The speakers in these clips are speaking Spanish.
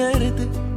hacerte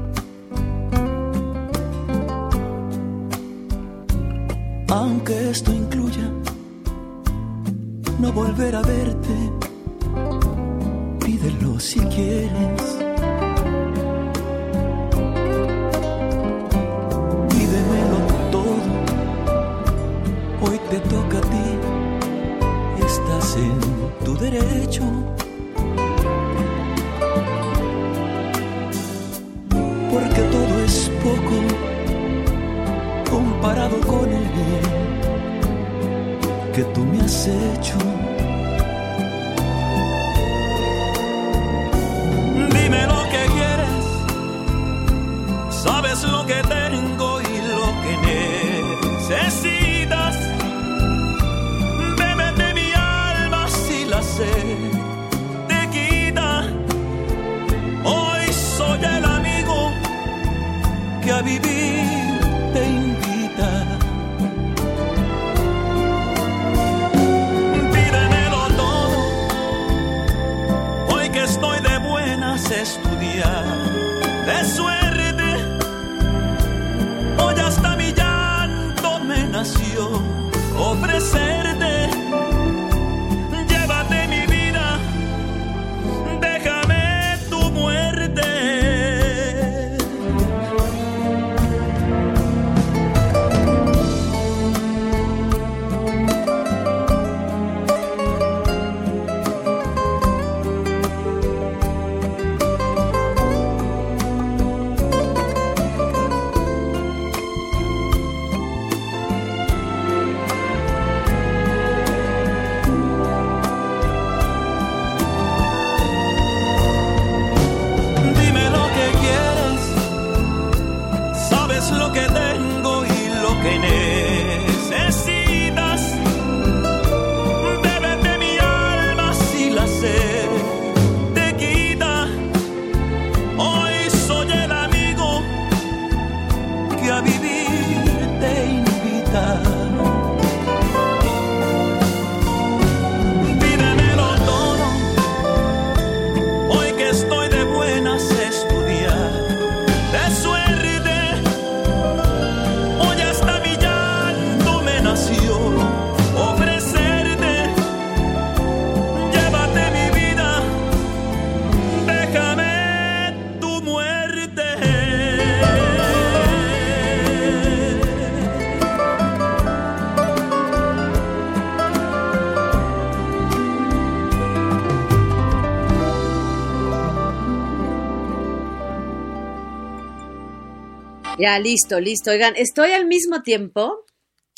Ya, listo, listo. Oigan, estoy al mismo tiempo.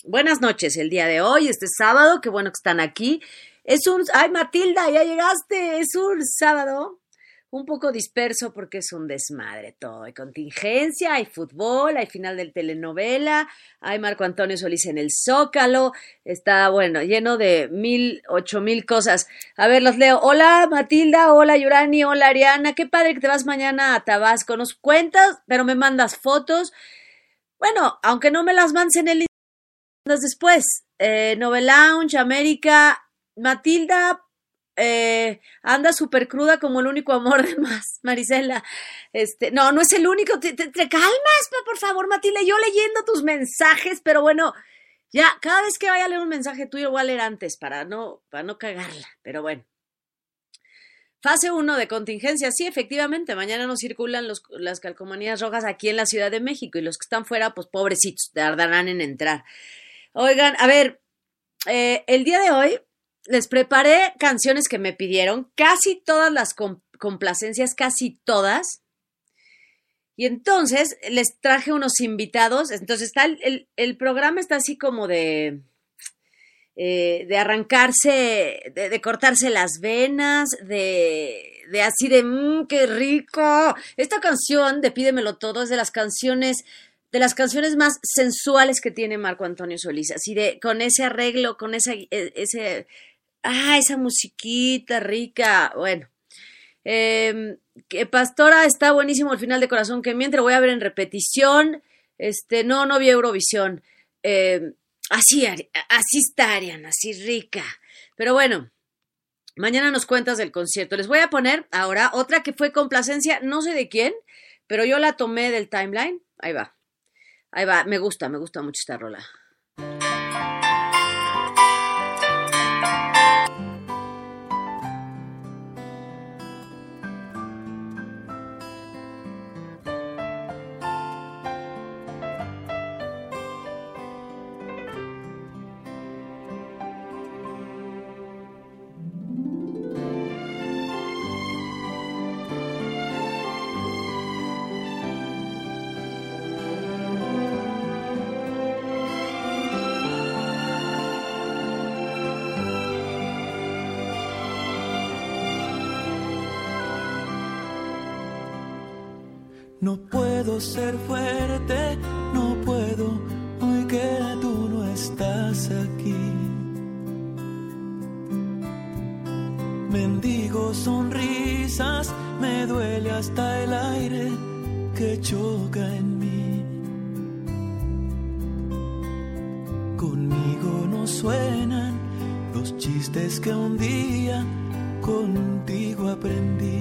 Buenas noches el día de hoy, este sábado, qué bueno que están aquí. Es un, ay Matilda, ya llegaste, es un sábado un poco disperso porque es un desmadre todo. Hay contingencia, hay fútbol, hay final de telenovela, hay Marco Antonio Solís en el Zócalo, está, bueno, lleno de mil, ocho mil cosas. A ver, los leo. Hola Matilda, hola Yurani, hola Ariana, qué padre que te vas mañana a Tabasco. Nos cuentas, pero me mandas fotos. Bueno, aunque no me las mandes en el después. Eh, Novelounge, América, Matilda, eh, anda súper cruda como el único amor de más, Marisela. Este, no, no es el único. Te, calmas, por favor, Matilda. Yo leyendo tus mensajes, pero bueno, ya, cada vez que vaya a leer un mensaje tuyo, voy a leer antes para no, para no cagarla. Pero bueno. Fase 1 de contingencia. Sí, efectivamente, mañana no circulan los- las calcomanías rojas aquí en la Ciudad de México y los que están fuera, pues pobrecitos, tardarán en entrar. Oigan, a ver, eh, el día de hoy les preparé canciones que me pidieron, casi todas las com- complacencias, casi todas. Y entonces les traje unos invitados. Entonces está el, el- programa está así como de, eh, de arrancarse, de, de cortarse las venas, de, de así de, mmm, qué rico. Esta canción de Pídemelo Todo es de las canciones de las canciones más sensuales que tiene Marco Antonio Solís, así de con ese arreglo, con esa, e- ese, ah, esa musiquita rica, bueno. Eh, que Pastora está buenísimo el final de Corazón que mientras voy a ver en repetición. Este, no, no vi Eurovisión. Eh, Así, así está, Ariana, así rica. Pero bueno, mañana nos cuentas del concierto. Les voy a poner ahora otra que fue complacencia, no sé de quién, pero yo la tomé del timeline. Ahí va. Ahí va. Me gusta, me gusta mucho esta rola. No puedo ser fuerte, no puedo hoy que tú no estás aquí. Mendigo sonrisas, me duele hasta el aire que choca en mí. Conmigo no suenan los chistes que un día contigo aprendí.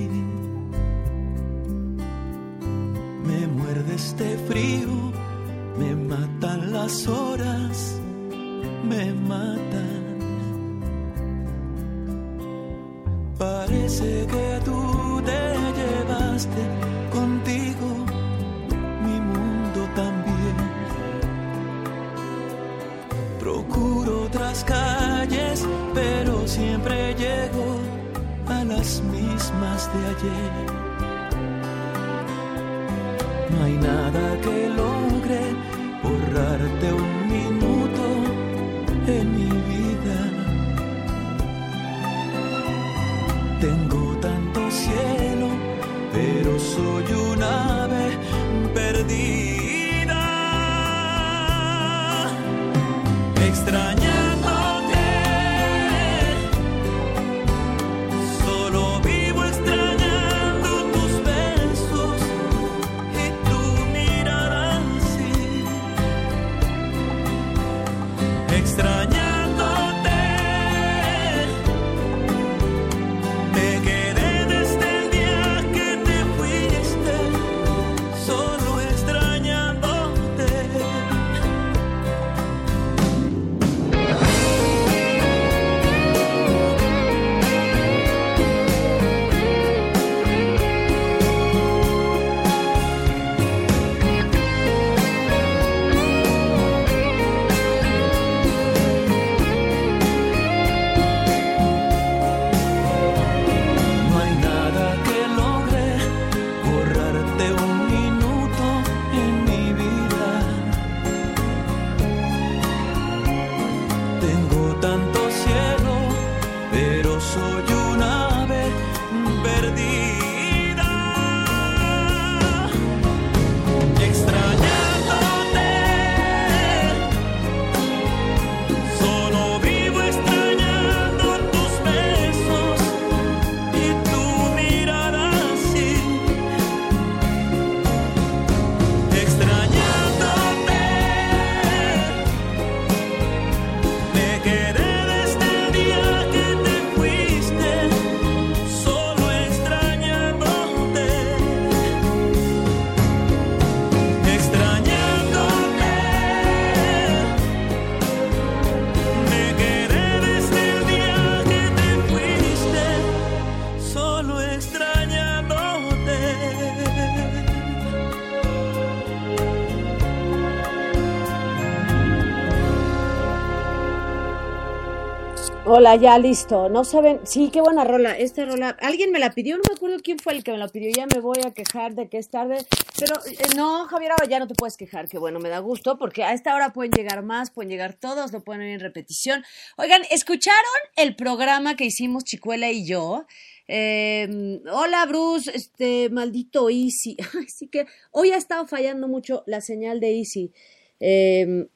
Hola, ya listo. No saben, sí, qué buena rola. Esta rola, alguien me la pidió, no me acuerdo quién fue el que me la pidió. Ya me voy a quejar de que es tarde. Pero eh, no, Javier, ahora ya no te puedes quejar. Que bueno, me da gusto porque a esta hora pueden llegar más, pueden llegar todos, lo pueden oír en repetición. Oigan, ¿escucharon el programa que hicimos Chicuela y yo? Eh, hola, Bruce, este maldito Easy. Ay, sí que hoy ha estado fallando mucho la señal de Easy. Eh,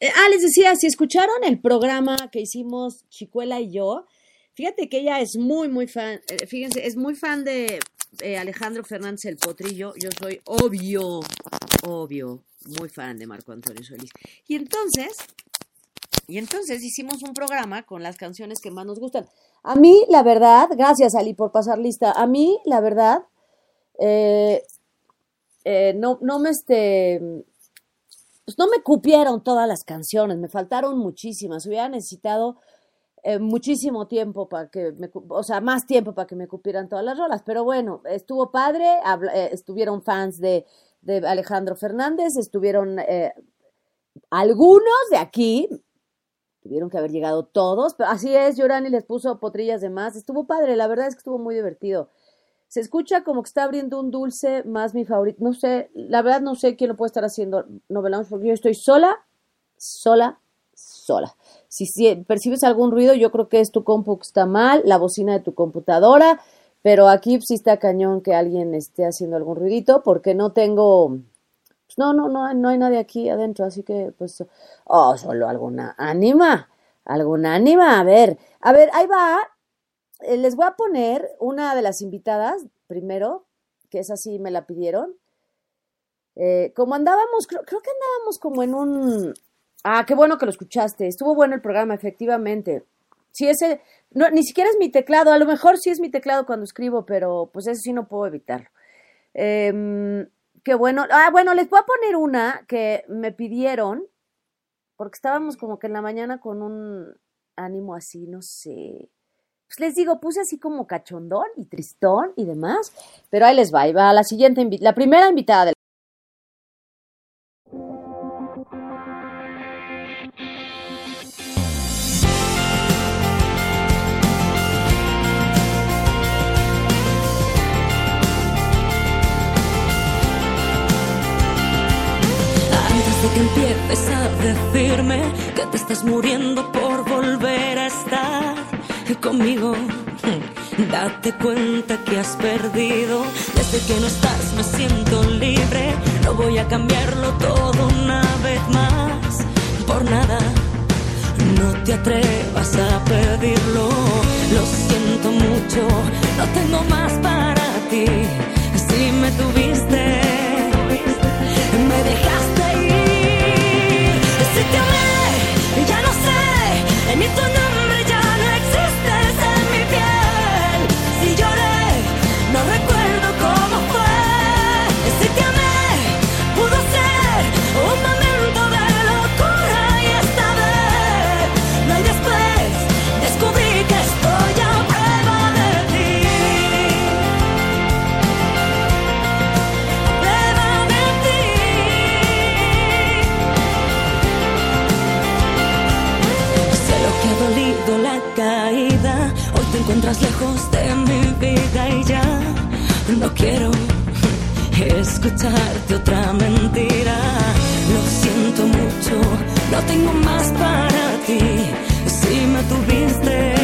eh, ah, les decía, si escucharon el programa que hicimos Chicuela y yo, fíjate que ella es muy, muy fan, eh, fíjense, es muy fan de eh, Alejandro Fernández el Potrillo. Yo soy obvio, obvio, muy fan de Marco Antonio Solís. Y entonces, Y entonces hicimos un programa con las canciones que más nos gustan. A mí, la verdad, gracias Ali por pasar lista, a mí, la verdad, no, no me este, pues no me cupieron todas las canciones, me faltaron muchísimas, hubiera necesitado eh, muchísimo tiempo para que me, o sea, más tiempo para que me cupieran todas las rolas, pero bueno, estuvo padre, eh, estuvieron fans de, de Alejandro Fernández, estuvieron eh, algunos de aquí, tuvieron que haber llegado todos, pero así es, Yorani les puso potrillas de más, estuvo padre, la verdad es que estuvo muy divertido. Se escucha como que está abriendo un dulce más mi favorito. No sé, la verdad no sé quién lo puede estar haciendo novelamos porque yo estoy sola, sola, sola. Si, si percibes algún ruido, yo creo que es tu compu que está mal, la bocina de tu computadora, pero aquí sí está cañón que alguien esté haciendo algún ruidito porque no tengo, pues no, no, no, no hay nadie aquí adentro, así que pues, oh, solo alguna ánima, alguna ánima, a ver, a ver, ahí va, les voy a poner una de las invitadas primero, que es así, me la pidieron. Eh, como andábamos, creo, creo que andábamos como en un... Ah, qué bueno que lo escuchaste. Estuvo bueno el programa, efectivamente. Sí, ese, no, ni siquiera es mi teclado. A lo mejor sí es mi teclado cuando escribo, pero pues eso sí no puedo evitarlo. Em, qué bueno. Ah, bueno, les voy a poner una que me pidieron, porque estábamos como que en la mañana con un ánimo así, no sé. Pues les digo, puse así como cachondón y tristón y demás, pero ahí les va, ahí va la siguiente, la primera invitada del... Antes de que empieces a decirme que te estás muriendo por conmigo, date cuenta que has perdido. Desde que no estás me siento libre. No voy a cambiarlo todo una vez más. Por nada, no te atrevas a pedirlo. Lo siento mucho, no tengo más para ti. Si me tuviste Lejos de mi vida y ya no quiero escucharte otra mentira. Lo siento mucho, no tengo más para ti. Si me tuviste,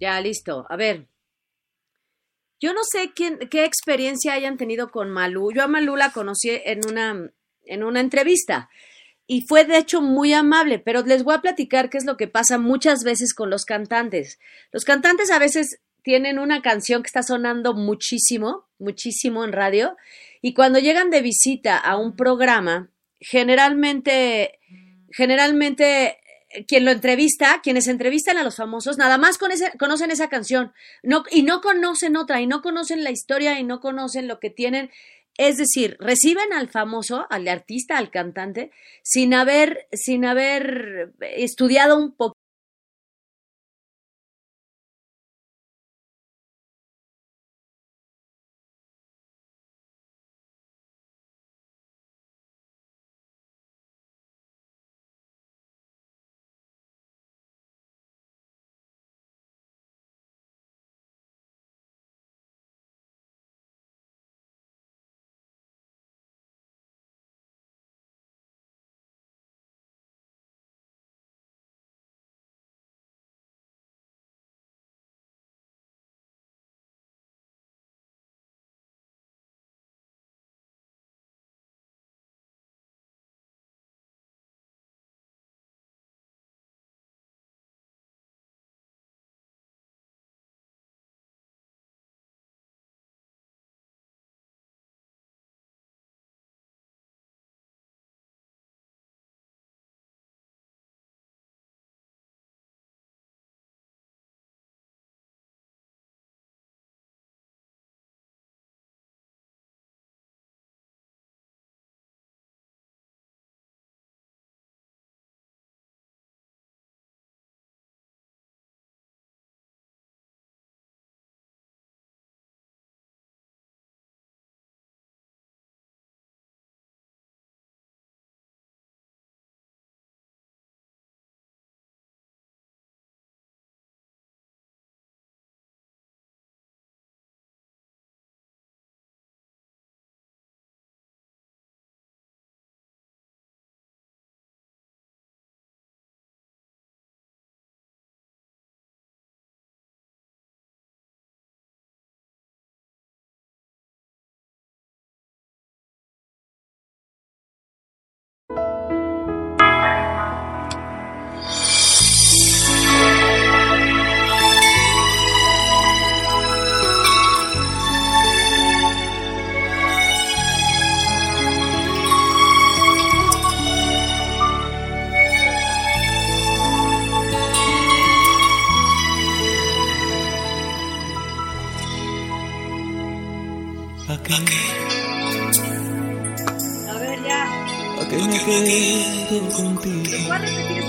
Ya, listo. A ver. Yo no sé quién, qué experiencia hayan tenido con Malú. Yo a Malú la conocí en una, en una entrevista y fue de hecho muy amable, pero les voy a platicar qué es lo que pasa muchas veces con los cantantes. Los cantantes a veces tienen una canción que está sonando muchísimo, muchísimo en radio, y cuando llegan de visita a un programa, generalmente, generalmente quien lo entrevista, quienes entrevistan a los famosos, nada más con ese, conocen esa canción no, y no conocen otra, y no conocen la historia y no conocen lo que tienen. Es decir, reciben al famoso, al artista, al cantante, sin haber, sin haber estudiado un poco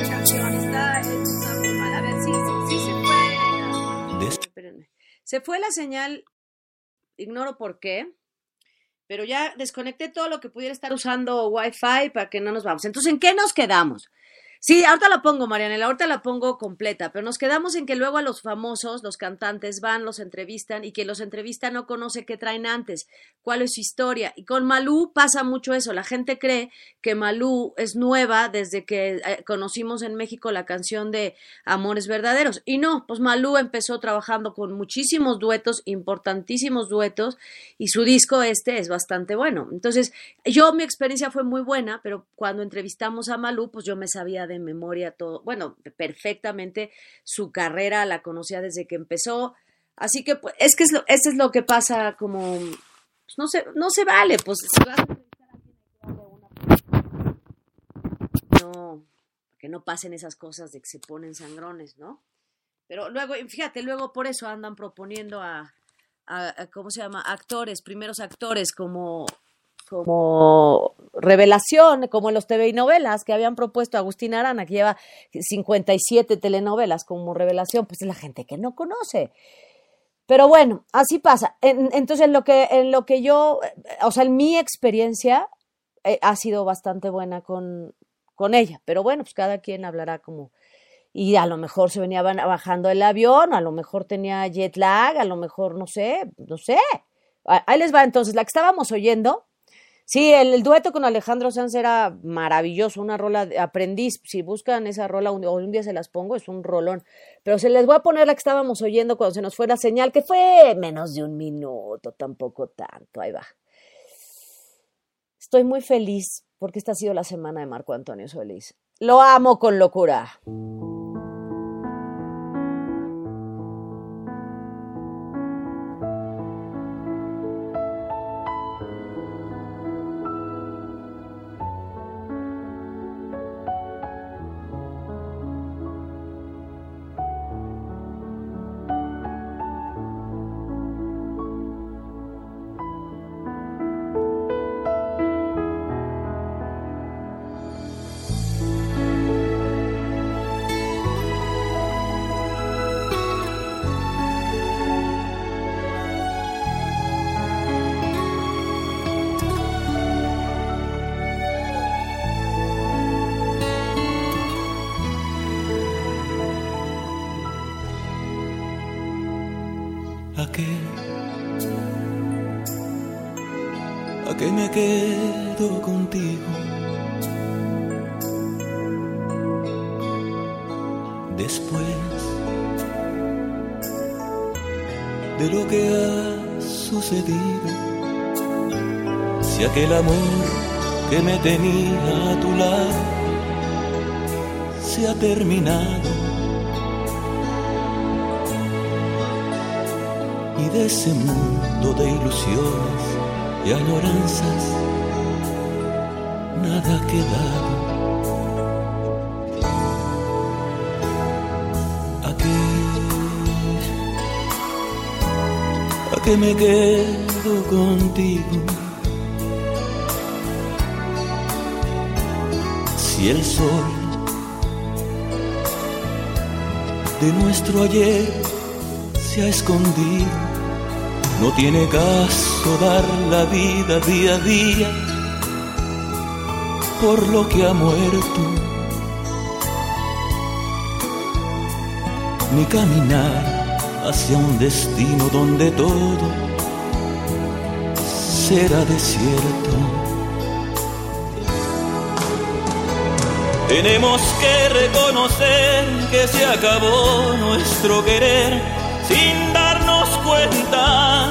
canción. Está, mal. A ver, sí, sí, sí se fue. Espérenme. Se fue la señal. Ignoro por qué. Pero ya desconecté todo lo que pudiera estar usando Wi-Fi para que no nos vamos. Entonces, ¿en qué nos quedamos? Sí, ahorita la pongo, Marianela, ahorita la pongo completa, pero nos quedamos en que luego a los famosos, los cantantes van, los entrevistan y que los entrevistan no conoce qué traen antes, cuál es su historia. Y con Malú pasa mucho eso, la gente cree que Malú es nueva desde que eh, conocimos en México la canción de Amores Verdaderos. Y no, pues Malú empezó trabajando con muchísimos duetos, importantísimos duetos, y su disco este es bastante bueno. Entonces, yo mi experiencia fue muy buena, pero cuando entrevistamos a Malú, pues yo me sabía de memoria todo, bueno, perfectamente su carrera, la conocía desde que empezó. Así que, pues, es que es lo, eso es lo que pasa como, pues, no se, no se vale, pues si vas a no, que no pasen esas cosas de que se ponen sangrones, ¿no? Pero luego, fíjate, luego por eso andan proponiendo a, a- a- ¿cómo se llama? Actores, primeros actores como, como revelación, como en los TV y novelas que habían propuesto Agustín Arana, que lleva 57 telenovelas como revelación, pues es la gente que no conoce. Pero bueno, así pasa. En- entonces, en lo que, en lo que yo, o sea, en mi experiencia eh, ha sido bastante buena con, con ella. Pero bueno, pues cada quien hablará como. Y a lo mejor se venía bajando el avión, a lo mejor tenía jet lag, a lo mejor no sé, no sé. Ah, Ahí les va entonces, la que estábamos oyendo Sí, el, dueto con Alejandro Sanz era maravilloso, una rola de aprendiz. Si buscan esa rola un, un día se las pongo, es un rolón. Pero se les voy a poner la que estábamos oyendo cuando se nos fue la señal, que fue menos de un minuto, tampoco tanto. Ahí va. Estoy muy feliz porque esta ha sido la semana de Marco Antonio Solís. Lo amo con locura. De lo que ha sucedido, si aquel amor que me tenía a tu lado se ha terminado. y de ese mundo de ilusiones y añoranzas nada ha ¿A qué me quedo contigo? Si el sol de nuestro ayer se ha escondido no tiene caso dar la vida día a día por lo que ha muerto, ni caminar hacia un destino donde todo será desierto. Tenemos que reconocer que se acabó nuestro querer sin darnos cuenta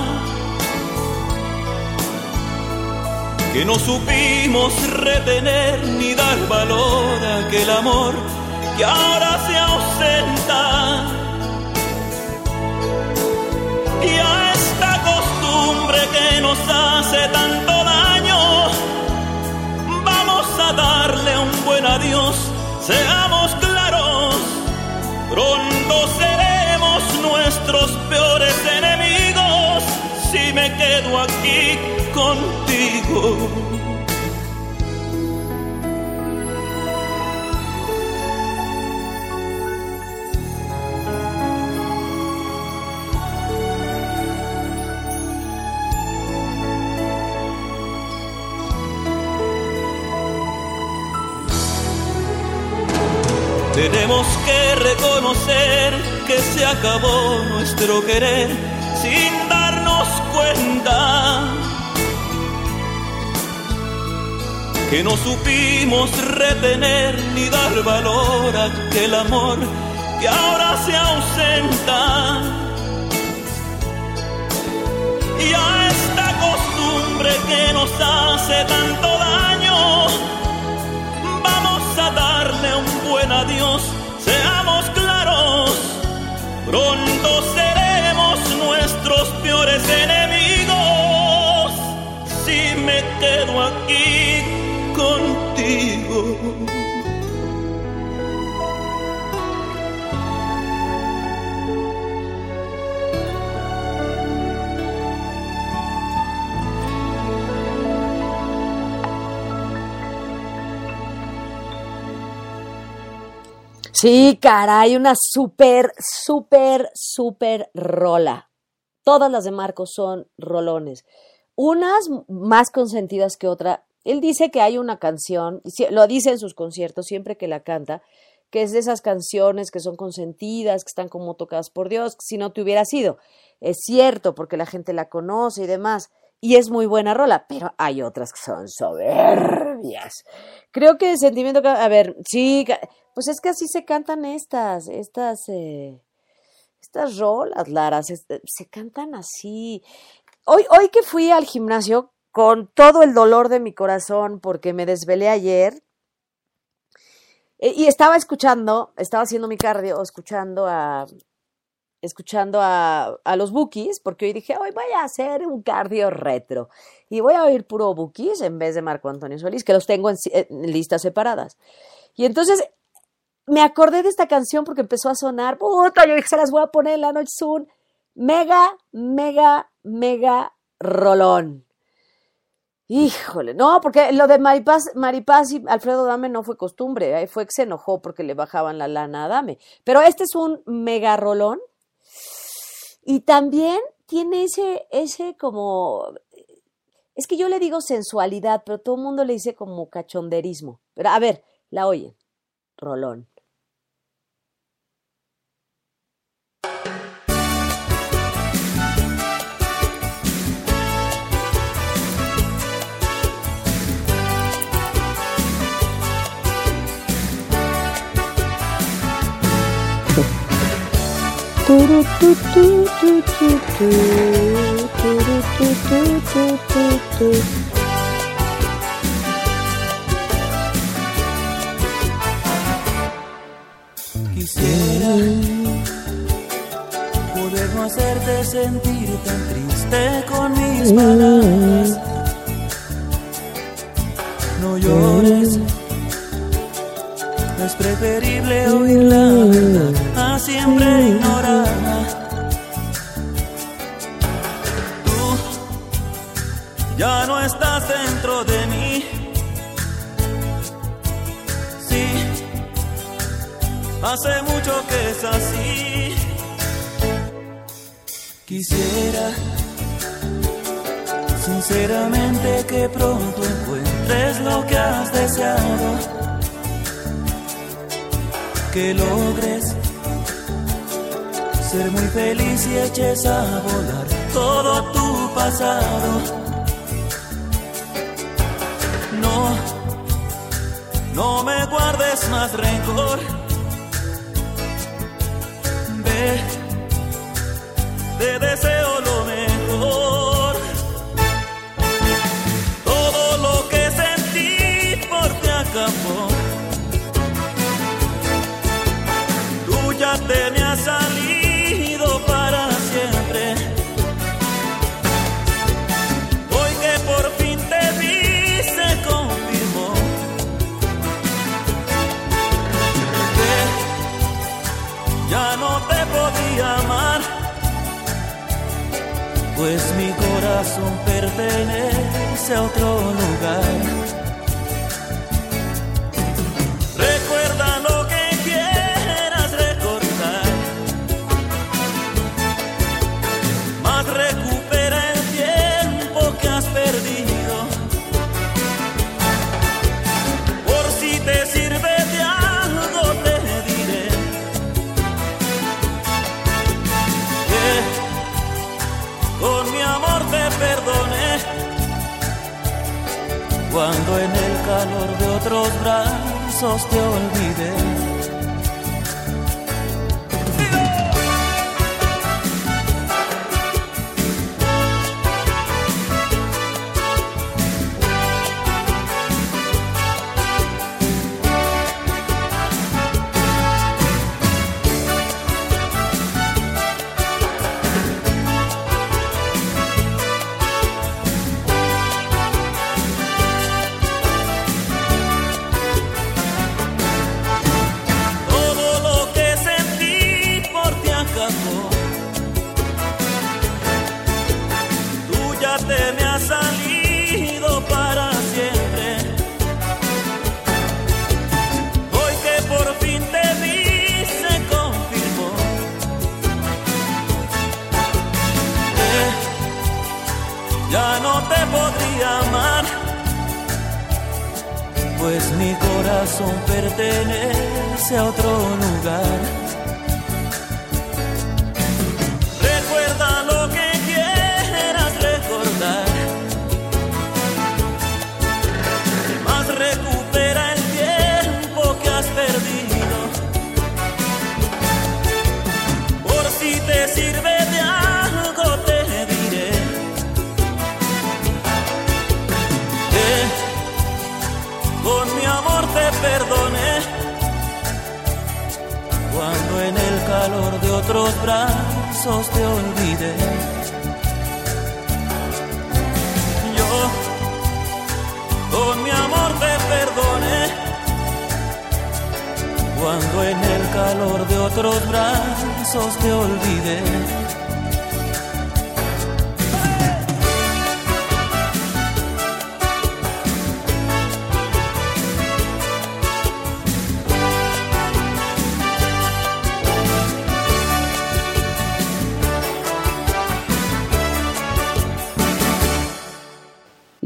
que no supimos retener ni dar valor a aquel amor que ahora se ausenta. Nos hace tanto daño, vamos a darle un buen adiós, seamos claros, pronto seremos nuestros peores enemigos si me quedo aquí contigo. Tenemos que reconocer que se acabó nuestro querer sin darnos cuenta que no supimos retener ni dar valor a aquel amor que ahora se ausenta. Y a esta costumbre que nos hace tanto daño, seamos claros, pronto seremos nuestros peores enemigos si me quedo aquí contigo. Sí, caray, una súper, súper, súper rola. Todas las de Marcos son rolones. Unas más consentidas que otra. Él dice que hay una canción, lo dice en sus conciertos siempre que la canta, que es de esas canciones que son consentidas, que están como tocadas por Dios, si no te hubiera sido. Es cierto, porque la gente la conoce y demás. Y es muy buena rola, pero hay otras que son soberbias. Creo que sentimiento, a ver, sí, pues es que así se cantan estas, estas, eh, estas rolas, Lara, se, se cantan así. Hoy, hoy que fui al gimnasio con todo el dolor de mi corazón porque me desvelé ayer, eh, y estaba escuchando, estaba haciendo mi cardio, escuchando a, escuchando a, a, los bookies, porque hoy dije, hoy voy a hacer un cardio retro y voy a oír puro bookies en vez de Marco Antonio Solís, que los tengo en, listas separadas. Y entonces me acordé de esta canción porque empezó a sonar, puta, yo dije, se las voy a poner en la noche soon. Mega, mega, mega rolón. Híjole, no, porque lo de Maripaz, Maripaz y Alfredo Dame no fue costumbre, fue que se enojó porque le bajaban la lana a Dame. Pero este es un mega rolón y también tiene ese, ese como, es que yo le digo sensualidad, pero todo el mundo le dice como cachonderismo. Pero a ver, la oye, rolón. Quisiera poder no hacerte sentir tan triste con mis palabras. No llores, es preferible oír la verdad a siempre ignorarla. Tú ya no estás dentro de mí. Sí, hace mucho que es así. Quisiera sinceramente que pronto encuentres lo que has deseado que logres ser muy feliz y eches a volar todo tu pasado. No, no me guardes más rencor. Ve,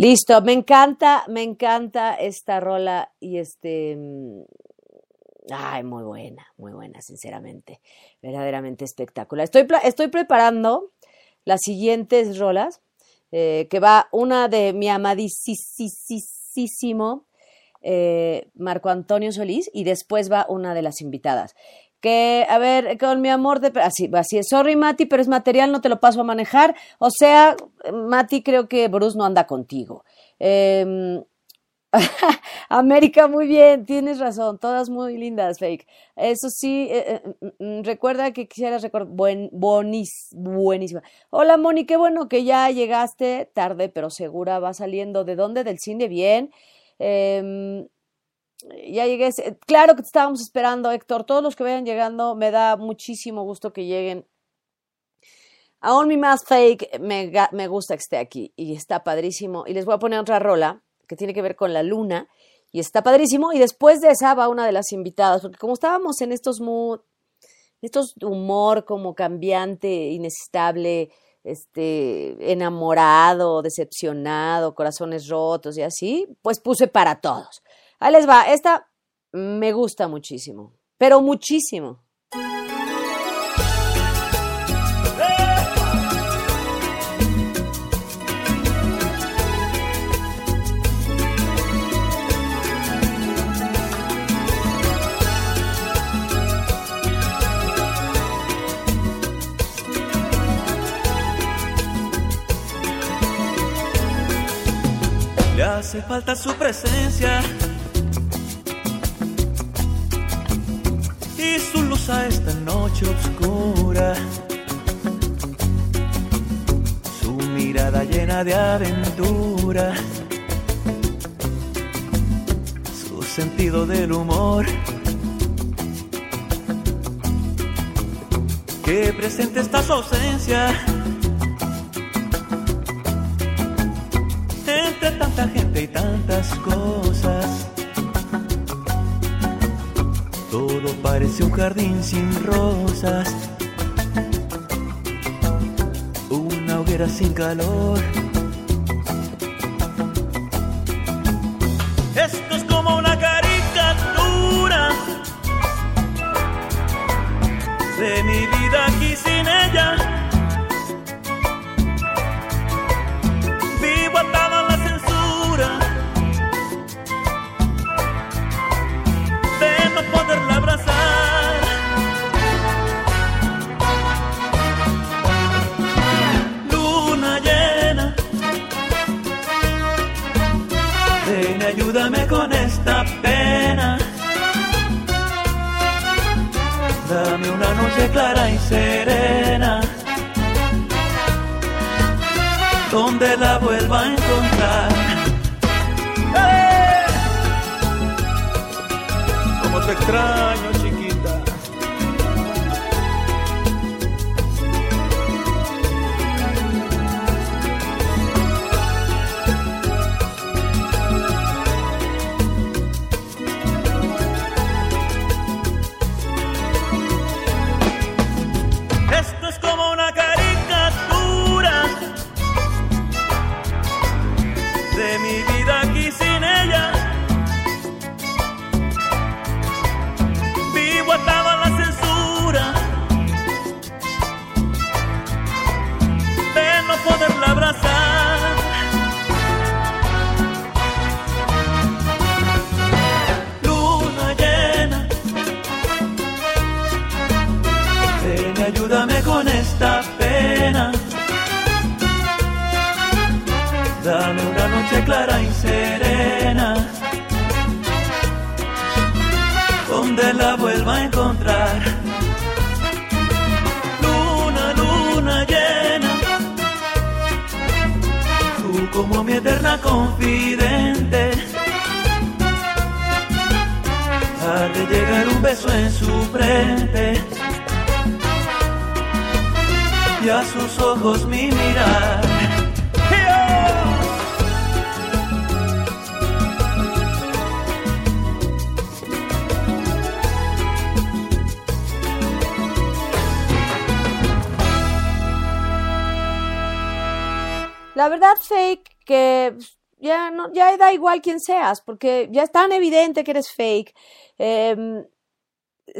Listo, me encanta, me encanta esta rola y este... mm, Ay, muy buena, muy buena, sinceramente. Verdaderamente espectacular. Estoy, estoy preparando las siguientes rolas, eh, que va una de mi amadísimo eh, Marco Antonio Solís y después va una de las invitadas. Que, a ver, con mi amor de... Así, así es. Sorry, Mati, pero es material, no te lo paso a manejar. O sea, Mati, creo que Bruce no anda contigo. Em, América, muy bien, tienes razón, todas muy lindas, fake. Eso sí, eh, eh, mm, mm, recuerda que quisieras recordar, buen, bonis, buenísima. Hola, Moni, qué bueno que ya llegaste tarde, pero segura, va saliendo. ¿De dónde? Del cine, bien. Ya llegué, claro que te estábamos esperando, Héctor. Todos los que vayan llegando, me da muchísimo gusto que lleguen. Aún mi más fake, me, me gusta que esté aquí y está padrísimo. Y les voy a poner otra rola que tiene que ver con la luna y está padrísimo. Y después de esa va una de las invitadas, porque como estábamos en estos mood, estos humor como cambiante, inestable, este, enamorado, decepcionado, corazones rotos y así, pues puse para todos. Ahí les va, esta me gusta muchísimo, pero muchísimo. Le hace falta su presencia y su luz a esta noche oscura. Su mirada llena de aventura. Su sentido del humor. Que presente está su ausencia. entre tanta gente y tantas cosas. Parece un jardín sin rosas, una hoguera sin calor. Esto es como una caricatura de mi vida aquí sin ella. Pena. Dame una noche clara y serena donde la vuelva a encontrar. ¡Eh! Como te extraño, igual quién seas, porque ya es tan evidente que eres fake. Em,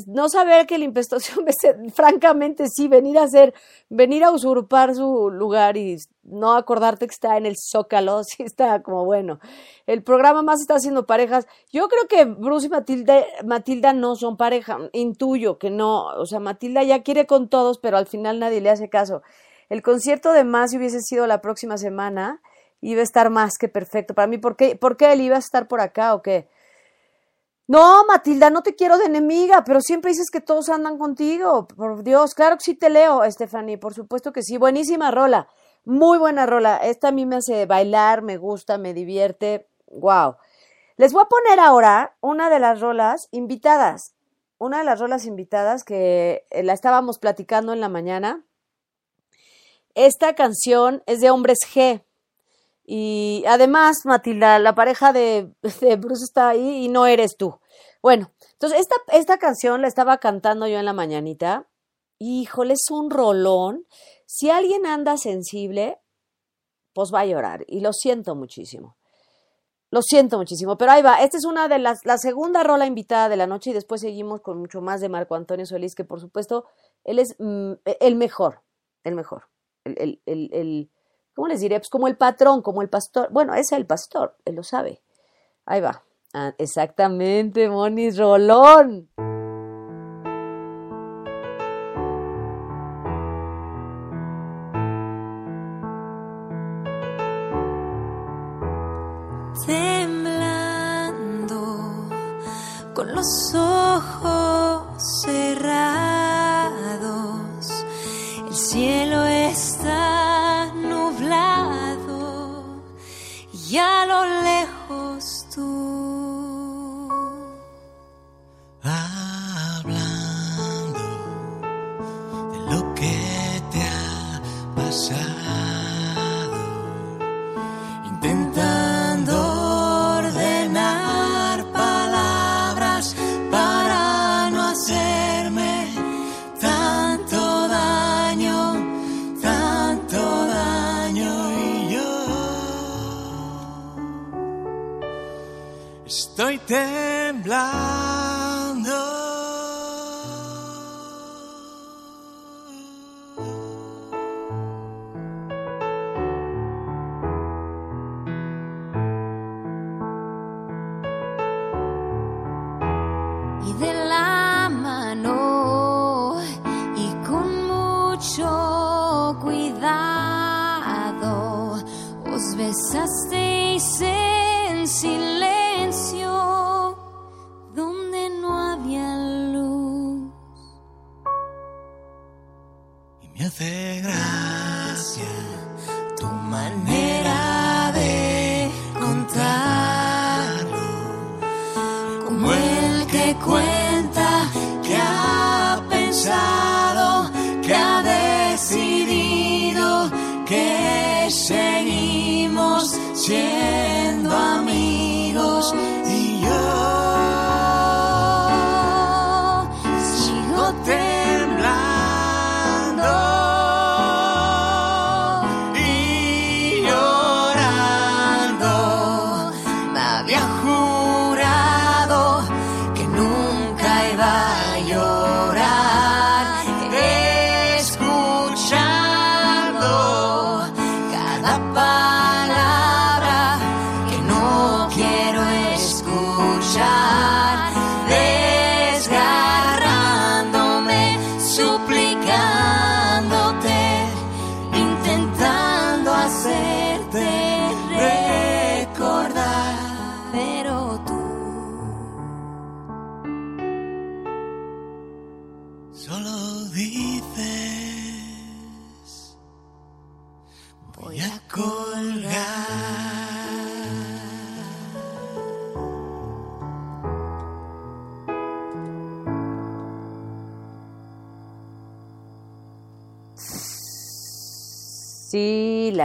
no saber que la impostación, francamente, sí, venir a hacer, venir a usurpar su lugar y no acordarte que está en el zócalo, sí está como bueno. El programa más está haciendo parejas. Yo creo que Bruce y Matilda, Matilda no son pareja, intuyo que no. O sea, Matilda ya quiere con todos, pero al final nadie le hace caso. El concierto de Más hubiese sido la próxima semana, iba a estar más que perfecto para mí. ¿Por qué, ¿Por qué él iba a estar por acá o qué? No, Matilda, no te quiero de enemiga, pero siempre dices que todos andan contigo. Por Dios, claro que sí te leo, Stephanie, por supuesto que sí. Buenísima rola, muy buena rola. Esta a mí me hace bailar, me gusta, me divierte. Wow. Les voy a poner ahora una de las rolas invitadas. Una de las rolas invitadas que eh, la estábamos platicando en la mañana. Esta canción es de Hombres G. Y además, Matilda, la pareja de, Bruce está ahí y no eres tú. Bueno, entonces esta, esta canción la estaba cantando yo en la mañanita. Híjole, es un rolón. Si alguien anda sensible, pues va a llorar. Y lo siento muchísimo. Lo siento muchísimo, pero ahí va. Esta es una de las, la segunda rola invitada de la noche y después seguimos con mucho más de Marco Antonio Solís, que por supuesto, él es mm, el mejor, el mejor. El, el, el ¿cómo les diré? Pues como el patrón, como el pastor. Bueno, es el pastor, él lo sabe. Ahí va. Ah, exactamente, Monis Rolón.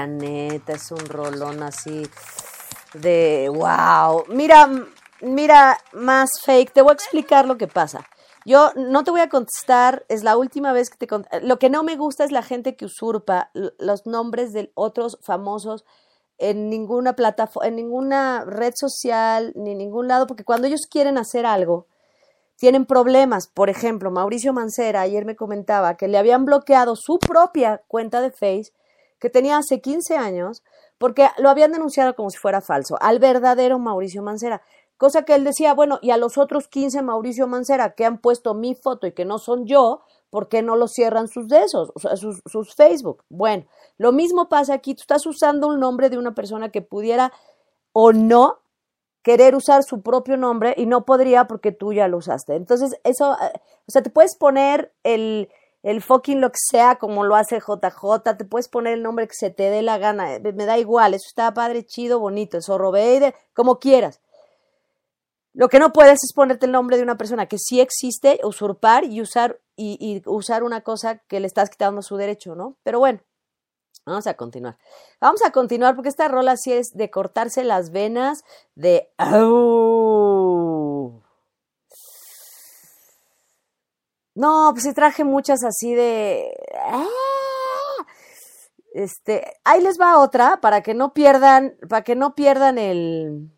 Neta, es un rolón así de wow. Mira, mira, más fake, te voy a explicar lo que pasa. Yo no te voy a contestar, es la última vez que te Lo que no me gusta es la gente que usurpa los nombres de otros famosos en ninguna plataforma, en ninguna red social, ni en ningún lado, porque cuando ellos quieren hacer algo, tienen problemas. Por ejemplo, Mauricio Mancera ayer me comentaba que le habían bloqueado su propia cuenta de Face que tenía hace 15 años porque lo habían denunciado como si fuera falso, al verdadero Mauricio Mancera. Cosa que él decía, bueno, y a los otros 15 Mauricio Mancera que han puesto mi foto y que no son yo, ¿por qué no lo cierran sus de esos, o sea, sus, sus Facebook? Bueno, lo mismo pasa aquí, tú estás usando un nombre de una persona que pudiera o no querer usar su propio nombre y no podría porque tú ya lo usaste. Entonces, eso, eh, o sea, te puedes poner el, el fucking lo que sea como lo hace JJ, te puedes poner el nombre que se te dé la gana, eh, me da igual, eso está padre, chido, bonito, zorro verde, como quieras. Lo que no puedes es ponerte el nombre de una persona que sí existe, usurpar y usar, y, usar una cosa que le estás quitando su derecho, ¿no? Pero bueno, vamos a continuar. Vamos a continuar porque esta rola sí es de cortarse las venas, de... No, pues sí traje muchas así de... ¡Ah! Este, ahí les va otra para que no pierdan, para que no pierdan el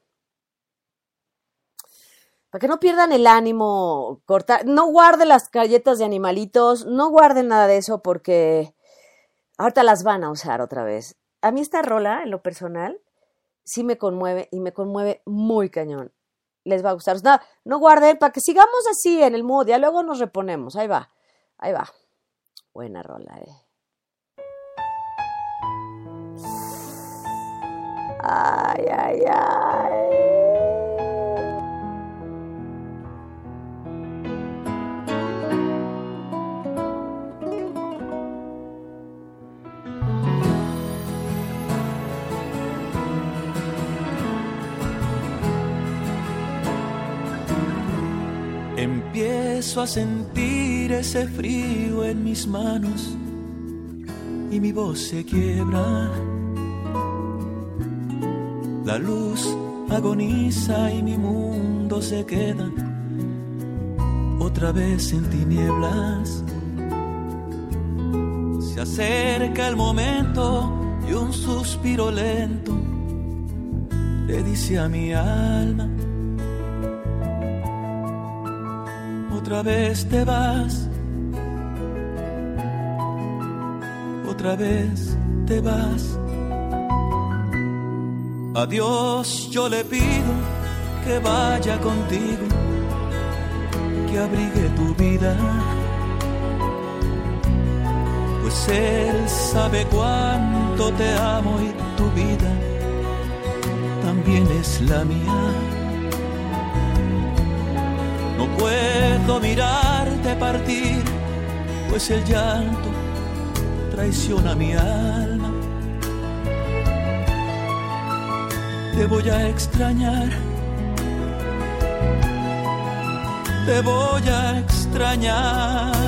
para que no pierdan el ánimo, cortar, no guarden las galletas de animalitos, no guarden nada de eso porque ahorita las van a usar otra vez. A mí esta rola, en lo personal, sí me conmueve y me conmueve muy cañón. Les va a gustar. No, guarden para que sigamos así en el mood, ya luego nos reponemos. Ahí va, ahí va. Buena rola, eh. Ay, ay, ay. Empiezo a sentir ese frío en mis manos y mi voz se quiebra. La luz agoniza y mi mundo se queda otra vez en tinieblas. Se acerca el momento y un suspiro lento le dice a mi alma otra vez te vas, otra vez te vas. Adiós, yo le pido que vaya contigo, que abrigue tu vida, pues Él sabe cuánto te amo y tu vida también es la mía puedo mirarte partir, pues el llanto traiciona mi alma. Te voy a extrañar, te voy a extrañar.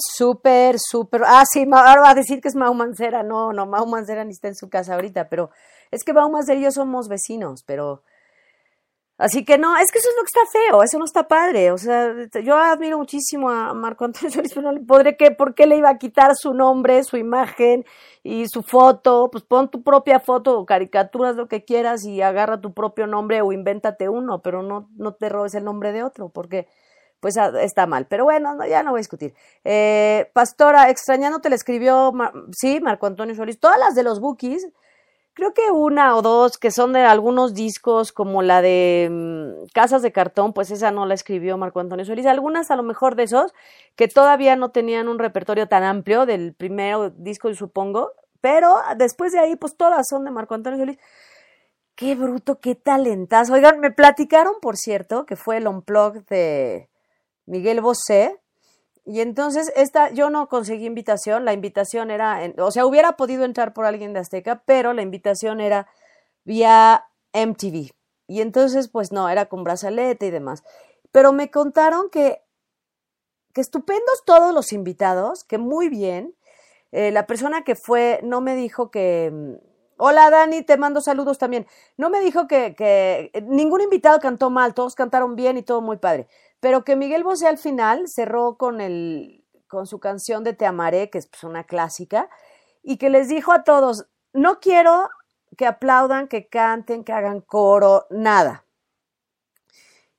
Súper, súper. Ah, sí, ahora va a decir que es Mau Mancera. No, no, Mau Mancera ni está en su casa ahorita, pero es que Mau Mancera y yo somos vecinos, pero. Así que no, es que eso es lo que está feo, eso no está padre. O sea, yo admiro muchísimo a Marco Antonio Solís, pero no le podré que, ¿por qué le iba a quitar su nombre, su imagen y su foto? Pues pon tu propia foto o caricaturas, lo que quieras y agarra tu propio nombre o invéntate uno, pero no, no te robes el nombre de otro, porque pues ah, está mal. Pero bueno, ya no voy a discutir. Eh, Pastora, extrañándote le escribió, sí, Marco Antonio Solís, todas las de los Bookies, creo que una o dos que son de algunos discos, como la de mm, Casas de Cartón, pues esa no la escribió Marco Antonio Solís. Algunas a lo mejor de esos, que todavía no tenían un repertorio tan amplio del primer disco, supongo, pero después de ahí, pues todas son de Marco Antonio Solís. Qué bruto, qué talentazo. Oigan, me platicaron, por cierto, que fue el unplug de Miguel Bosé. Y entonces esta, yo no conseguí invitación, la invitación era, o sea, hubiera podido entrar por alguien de Azteca, pero la invitación era vía MTV. Y entonces, pues no, era con brazalete y demás. Pero me contaron que, que estupendos todos los invitados, que muy bien. Eh, la persona que fue no me dijo que, mm, Hola Dani, te mando saludos también. No me dijo que, que, ningún invitado cantó mal, todos cantaron bien y todo muy padre pero que Miguel Bosé al final cerró con, el, con su canción de Te amaré, que es pues, una clásica, y que les dijo a todos, no quiero que aplaudan, que canten, que hagan coro, nada.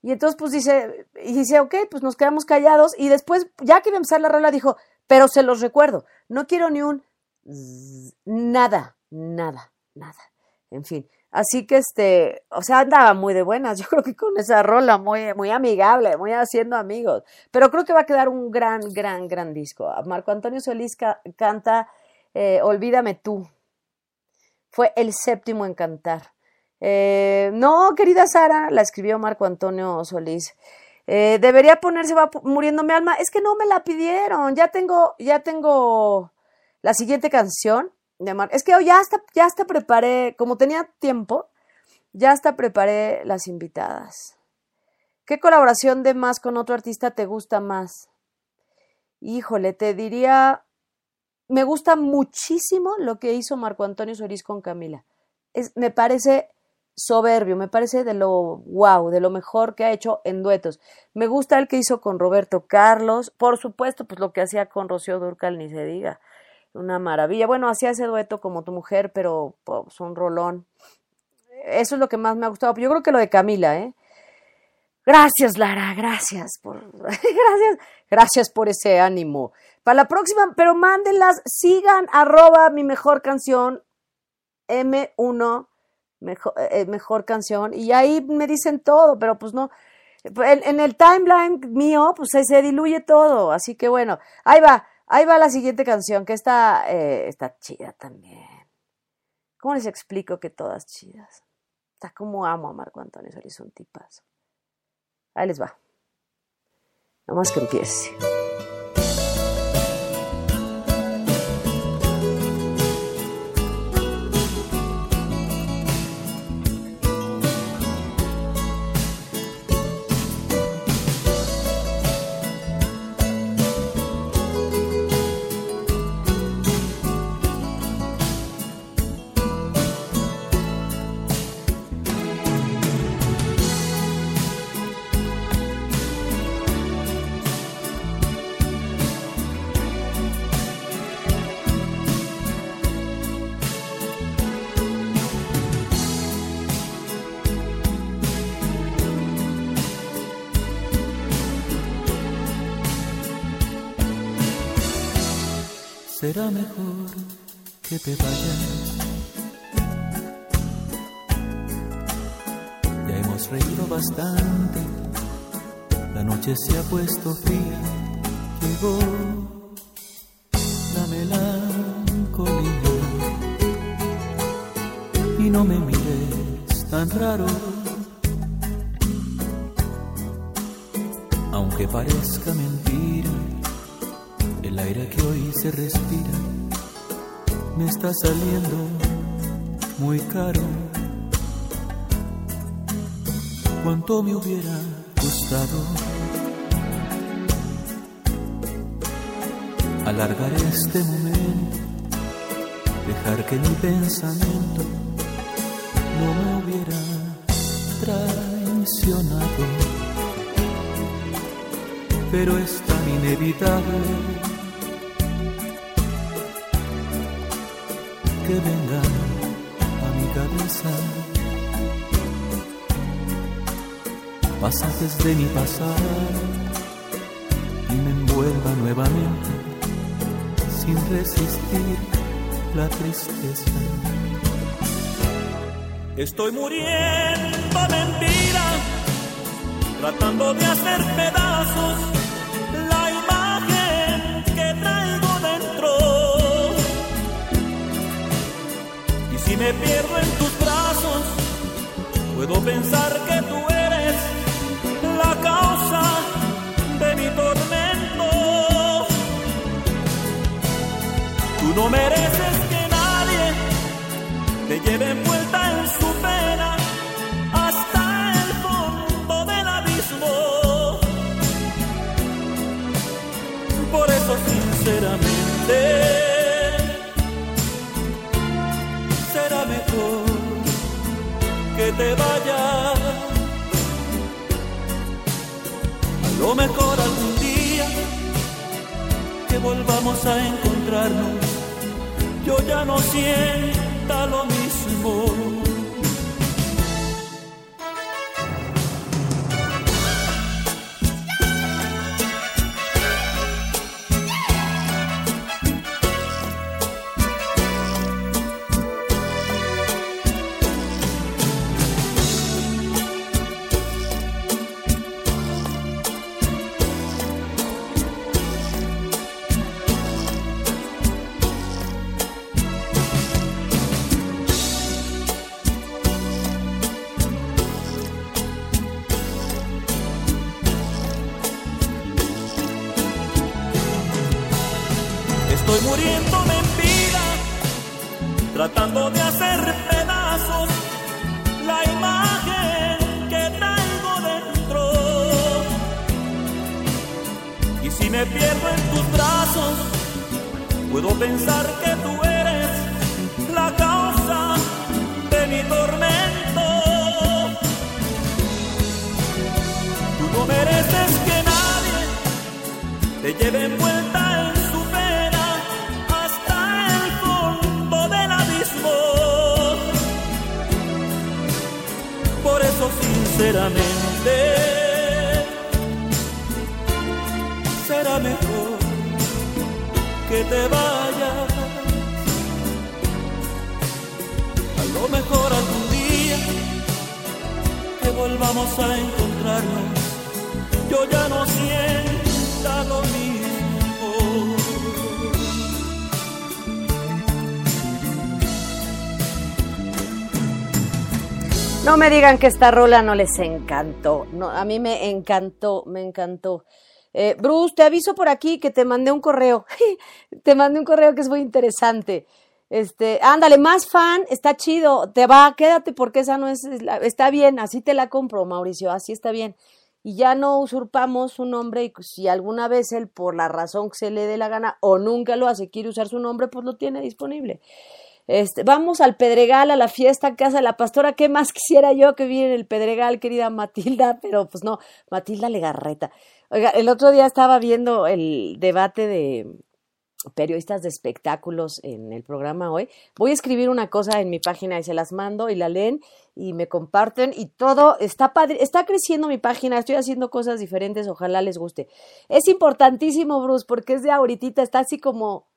Y entonces pues dice, y dice, ok, pues nos quedamos callados y después, ya que iba a empezar la rola, dijo, pero se los recuerdo, no quiero ni un nada, nada, nada. En fin, Así que este, o sea, andaba muy de buenas. Yo creo que con esa rola muy, muy amigable, muy haciendo amigos. Pero creo que va a quedar un gran, gran, gran disco. Marco Antonio Solís canta eh, Olvídame tú. Fue el séptimo en cantar. Eh, no, querida Sara, la escribió Marco Antonio Solís. Eh, debería ponerse va muriendo mi alma. Es que no me la pidieron. Ya tengo, ya tengo la siguiente canción es que ya hasta, ya hasta preparé, como tenía tiempo, ya hasta preparé las invitadas. ¿Qué colaboración de más con otro artista te gusta más? Híjole, te diría, me gusta muchísimo lo que hizo Marco Antonio Solís con Camila. Es, me parece soberbio, me parece de lo wow, de lo mejor que ha hecho en duetos. Me gusta el que hizo con Roberto Carlos, por supuesto, pues lo que hacía con Rocío Durcal, ni se diga una maravilla. Bueno, hacía ese dueto como tu mujer, pero pues, un rolón. Eso es lo que más me ha gustado. Yo creo que lo de Camila, ¿eh? Gracias, Lara, gracias por, gracias, gracias por ese ánimo. Para la próxima, pero mándenlas, sigan arroba mi mejor canción, M1, mejor, eh, mejor canción, y ahí me dicen todo, pero pues no, en el timeline mío, pues se diluye todo, así que bueno, ahí va. Ahí va la siguiente canción, que está, eh, está chida también. ¿Cómo les explico que todas chidas? Está como amo a Marco Antonio Solís, un tipazo. Ahí les va. Nada más que empiece. Que te vayas. Ya hemos reído bastante, la noche se ha puesto fría, saliendo muy caro. Cuánto me hubiera gustado alargar este momento, dejar que mi pensamiento no me hubiera traicionado. Pero es tan inevitable que venga a mi cabeza pasajes de mi pasado y me envuelva nuevamente sin resistir la tristeza. Estoy muriendo mentira, tratando de hacer pedazos me pierdo en tus brazos, puedo pensar que tú eres la causa de mi tormento. Tú no mereces que nadie te lleve envuelta en su pena hasta el fondo del abismo. Por eso sinceramente te. A lo mejor algún día que volvamos a encontrarnos, yo ya no sienta lo mismo. Me digan que esta rola no les encantó. No, a mí me encantó, me encantó. Eh, Bruce, te aviso por aquí que te mandé un correo. te mandé un correo que es muy interesante. Este, ándale, más fan, está chido. Te va, quédate porque esa no es, está bien, así te la compro, Mauricio, así está bien. Y ya no usurpamos su nombre y si alguna vez él, por la razón que se le dé la gana o nunca lo hace, quiere usar su nombre, pues lo tiene disponible. Este, vamos al Pedregal, a la fiesta Casa de la Pastora. ¿Qué más quisiera yo que viera en el Pedregal, querida Matilda? Pero pues no, Matilda Legarreta. Oiga, el otro día estaba viendo el debate de periodistas de espectáculos en el programa hoy. Voy a escribir una cosa en mi página y se las mando y la leen y me comparten y todo está padre, está creciendo mi página, estoy haciendo cosas diferentes, ojalá les guste. Es importantísimo, Bruce, porque es de ahorita, está así como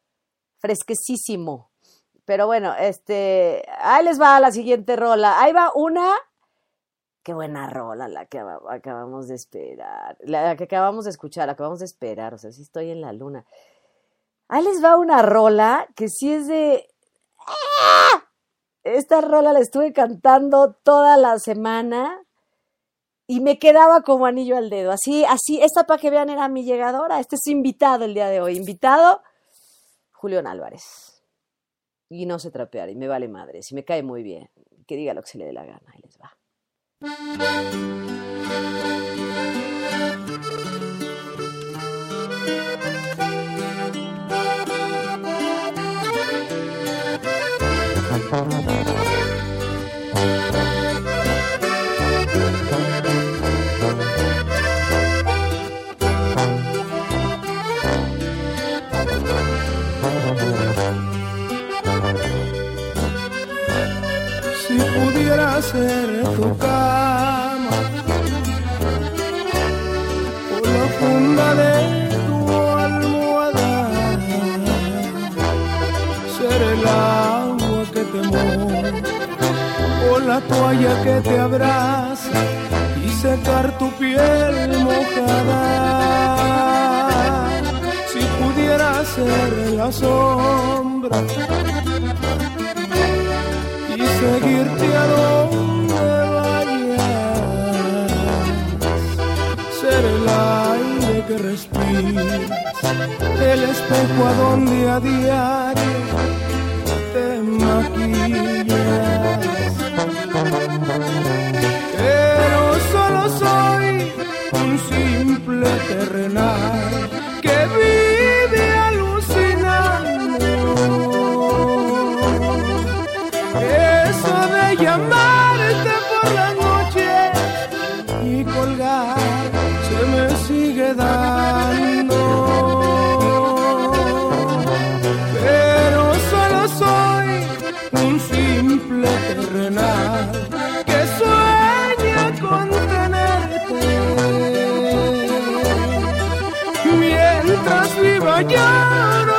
fresquecísimo. Pero bueno, este, ahí les va la siguiente rola. Ahí va una. Qué buena rola la que aba- acabamos de esperar. La que acabamos de escuchar, la acabamos de esperar. O sea, sí estoy en la luna. Ahí les va una rola que sí es de. ¡Ah! Esta rola la estuve cantando toda la semana y me quedaba como anillo al dedo. Así, así, esta para que vean era mi llegadora. Este es invitado el día de hoy. Invitado, Julián Álvarez y no sé trapear y me vale madre, si me cae muy bien, que diga lo que se le dé la gana, ahí les va. Ser tu cama o la funda de tu almohada, ser el agua que te moja o la toalla que te abraza y secar tu piel mojada. Si pudiera ser la sombra seguirte a donde vayas, ser el aire que respiras, el espejo a donde a diario te maquillas. Pero solo soy un simple terrenal de llamarte por la noche y colgar se me sigue dando. Pero solo soy un simple terrenal que sueña con tenerte. Mientras viva yo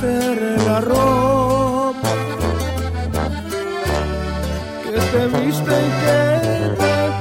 ser la ropa que te viste y que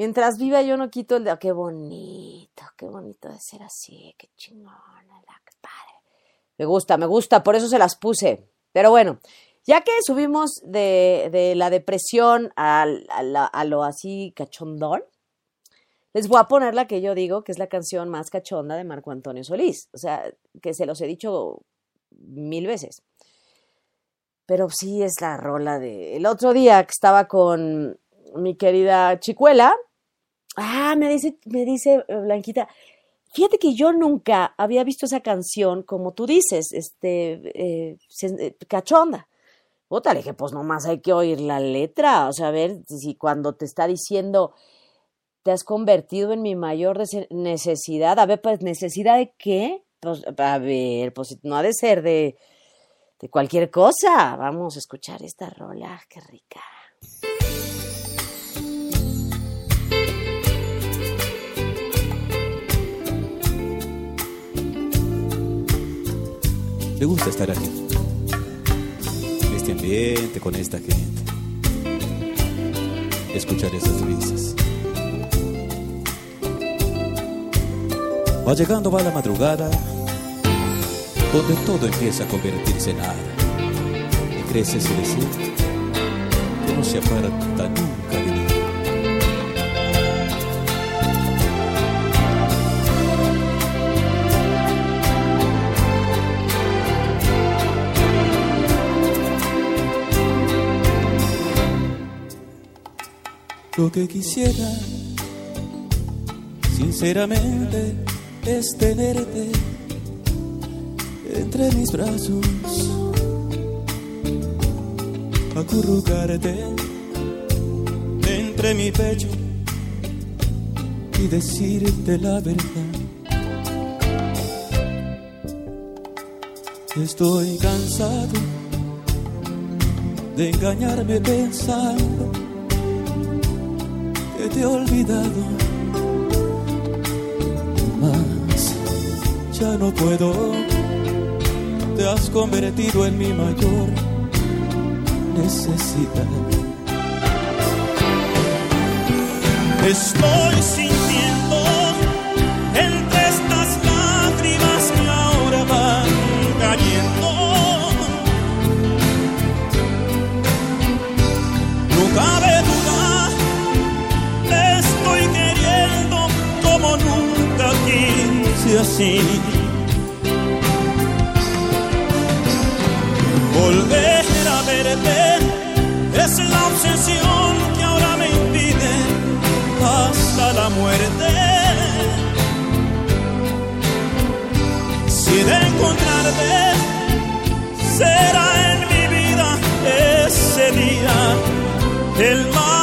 Mientras viva yo no quito el de... ¡Qué bonito! ¡Qué bonito de ser así! ¡Qué chingona! ¡Qué padre! Me gusta, me gusta, por eso se las puse. Pero bueno, ya que subimos de, de la depresión a, la- a lo así cachondón, les voy a poner la que yo digo que es la canción más cachonda de Marco Antonio Solís. O sea, que se los he dicho mil veces. Pero sí es la rola de... El otro día que estaba con mi querida Chicuela, ah, me dice, me dice eh, Blanquita, fíjate que yo nunca había visto esa canción como tú dices, este, eh, eh, cachonda. Puta, le dije, pues nomás hay que oír la letra, o sea, a ver si cuando te está diciendo te has convertido en mi mayor necesidad, a ver, pues, ¿necesidad de qué? Pues, a ver, pues no ha de ser de, de cualquier cosa. Vamos a escuchar esta rola, qué rica. Le gusta estar aquí. En este ambiente, con esta gente. Escuchar esas risas. Va llegando, va la madrugada, donde todo empieza a convertirse en nada. Y crece ese deseo que no se aparta nunca de mí. Lo que quisiera, sinceramente, es tenerte entre mis brazos, acurrucarte entre mi pecho y decirte la verdad. Estoy cansado de engañarme pensando que te he olvidado. Mas ya no puedo, te has convertido en mi mayor necesidad. Estoy sintiendo Volver a verte es la obsesión que ahora me impide hasta la muerte. Si de encontrarte será en mi vida ese día el más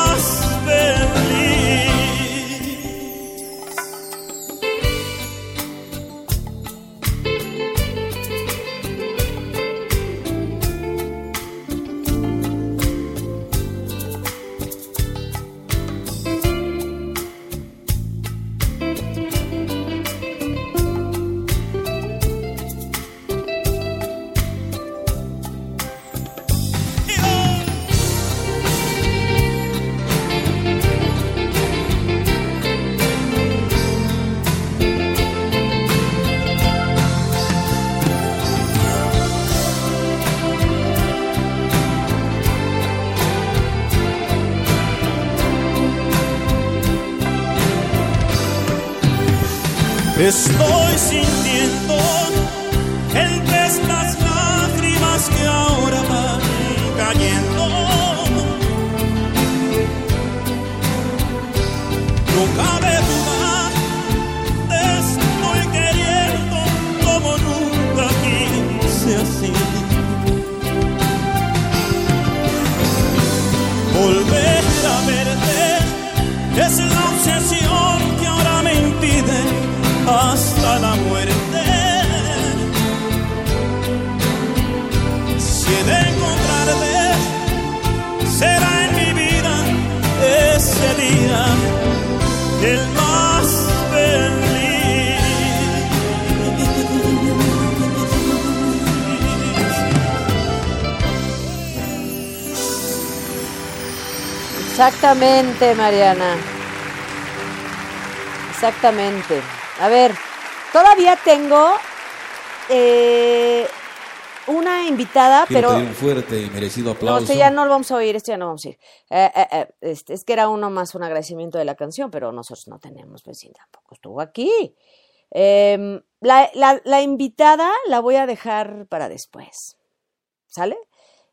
Exactamente, Mariana. Exactamente. A ver, todavía tengo eh, una invitada, Quiero pero pedir un fuerte y merecido no, aplauso. este ya no lo vamos a oír, este ya no vamos a oír. Eh, eh, este, es que era uno más un agradecimiento de la canción, pero nosotros no tenemos, pues sí, tampoco estuvo aquí. Em, la, la, la invitada la voy a dejar para después, ¿sale?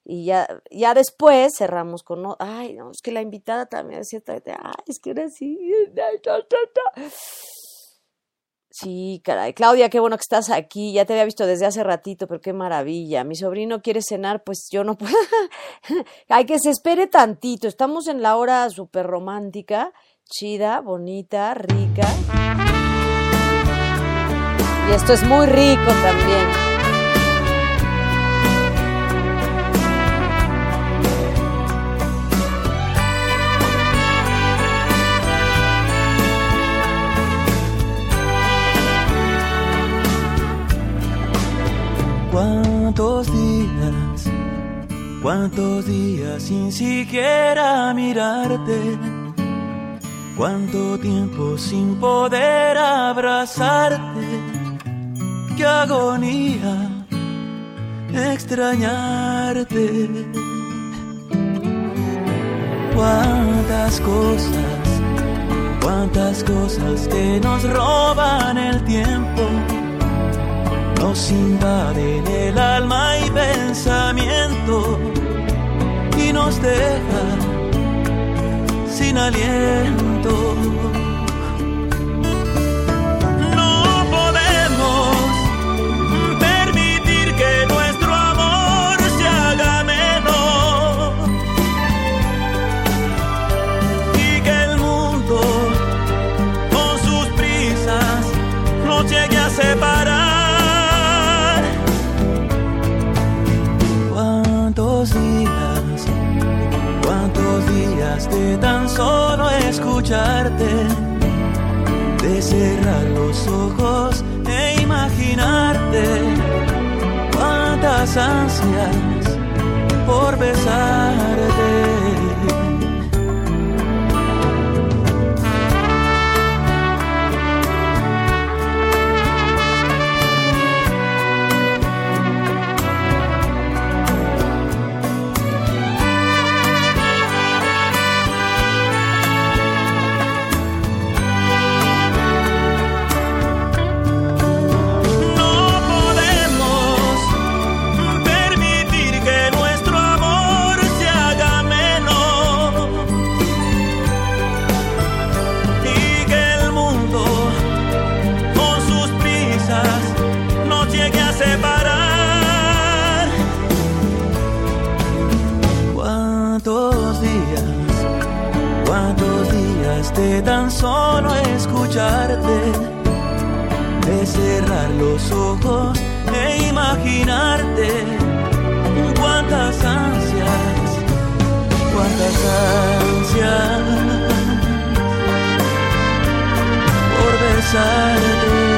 Y ya, ya después cerramos con, no, ay, no, es que la invitada también decía, ay, es que era así. Sí, caray. Claudia, qué bueno que estás aquí. Ya te había visto desde hace ratito, pero qué maravilla. Mi sobrino quiere cenar, pues yo no puedo. Hay que se espere tantito. Estamos en la hora súper romántica, chida, bonita, rica. Y esto es muy rico también. ¿Cuántos días, cuántos días sin siquiera mirarte? ¿Cuánto tiempo sin poder abrazarte? ¡Qué agonía extrañarte! ¿Cuántas cosas, cuántas cosas que nos roban el tiempo? Nos invaden el alma y pensamiento y nos dejan sin sin aliento. Solo escucharte? De cerrar los ojos e imaginarte cuántas ansias por besarte. Los ojos e imaginarte cuántas ansias, cuántas ansias por besarte.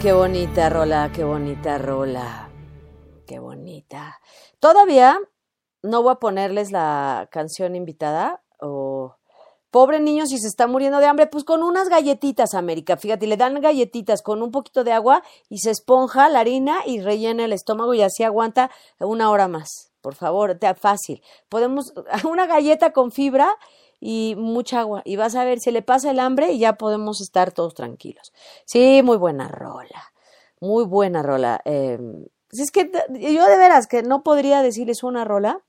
Qué bonita rola, qué bonita rola. Todavía no voy a ponerles la canción invitada o pobre niño si se está muriendo de hambre, pues con unas galletitas, América. Fíjate, le dan galletitas con un poquito de agua y se esponja la harina y rellena el estómago y así aguanta una hora más. Por favor, te fácil. Podemos una galleta con fibra y mucha agua y vas a ver se le pasa el hambre y ya podemos estar todos tranquilos. Sí, muy buena rola, muy buena rola. Eh, si es que yo de veras que no podría decirles una rola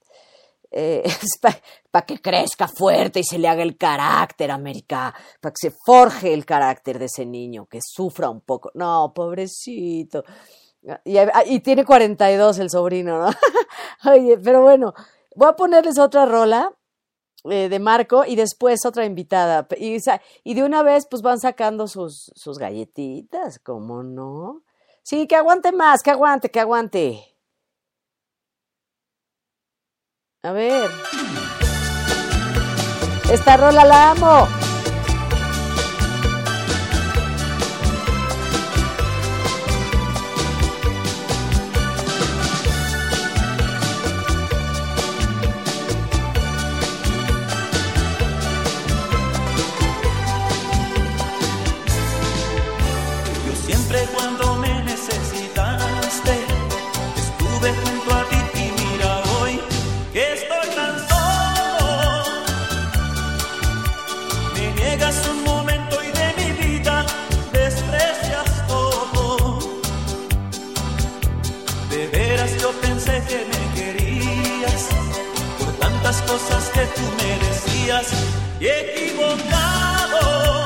eh, para que crezca fuerte y se le haga el carácter, América, para que se forje el carácter de ese niño, que sufra un poco. No, pobrecito. Y, y tiene 42 el sobrino, ¿no? Oye, pero bueno, voy a ponerles otra rola eh, de Marco y después otra invitada. Y, y, de una vez pues van sacando sus, sus galletitas, ¿cómo no? Sí, que aguante más, que aguante, que aguante. A ver. Esta rola la amo. Tú merecías equivocado.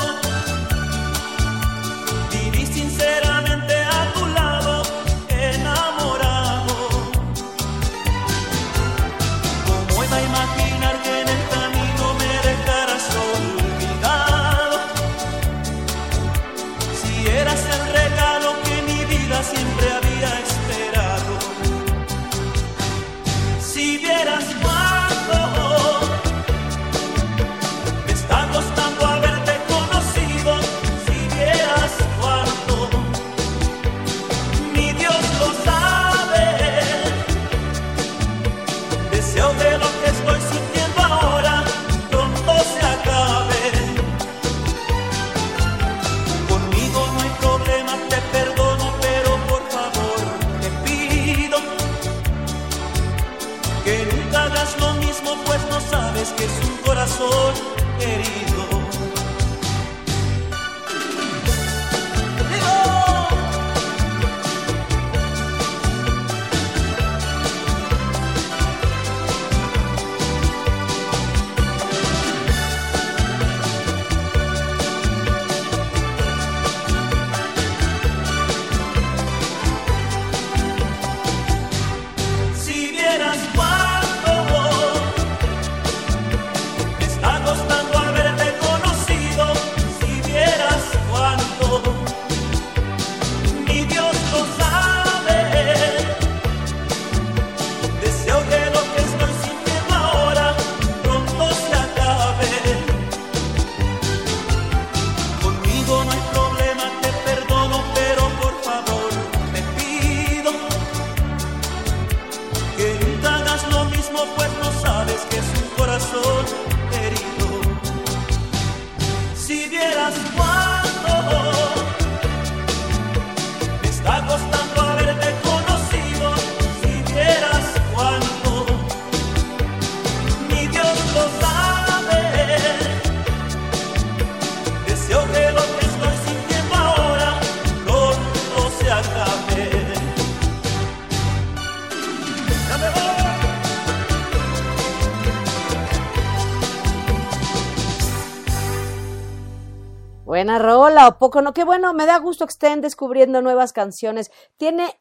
Buena rola, ¿o poco no? Qué bueno, me da gusto que estén descubriendo nuevas canciones. Tiene,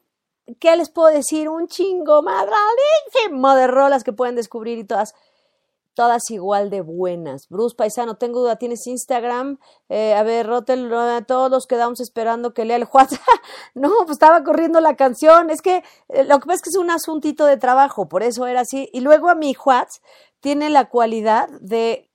¿qué les puedo decir? Un chingo madradísimo de rolas que pueden descubrir y todas, todas igual de buenas. Bruce Paisano, tengo duda, ¿tienes Instagram? Eh, a ver, Rotel, todos los quedamos esperando que lea el WhatsApp. no, pues estaba corriendo la canción. Es que eh, lo que pasa es que es un asuntito de trabajo, por eso era así. Y luego a mi WhatsApp tiene la cualidad de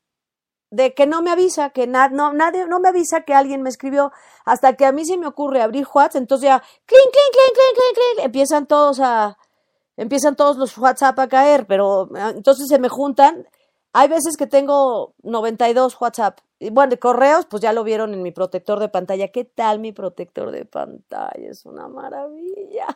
de que no me avisa, que na- no, nadie, no me avisa que alguien me escribió, hasta que a mí se me ocurre abrir WhatsApp, entonces ya, clink, clink, clink, clink, clink, clink, empiezan todos a, empiezan todos los WhatsApp a caer, pero ah, entonces se me juntan. Hay veces que tengo 92 WhatsApp. Y bueno, de correos, pues ya lo vieron en mi protector de pantalla. ¿Qué tal mi protector de pantalla? Es una maravilla.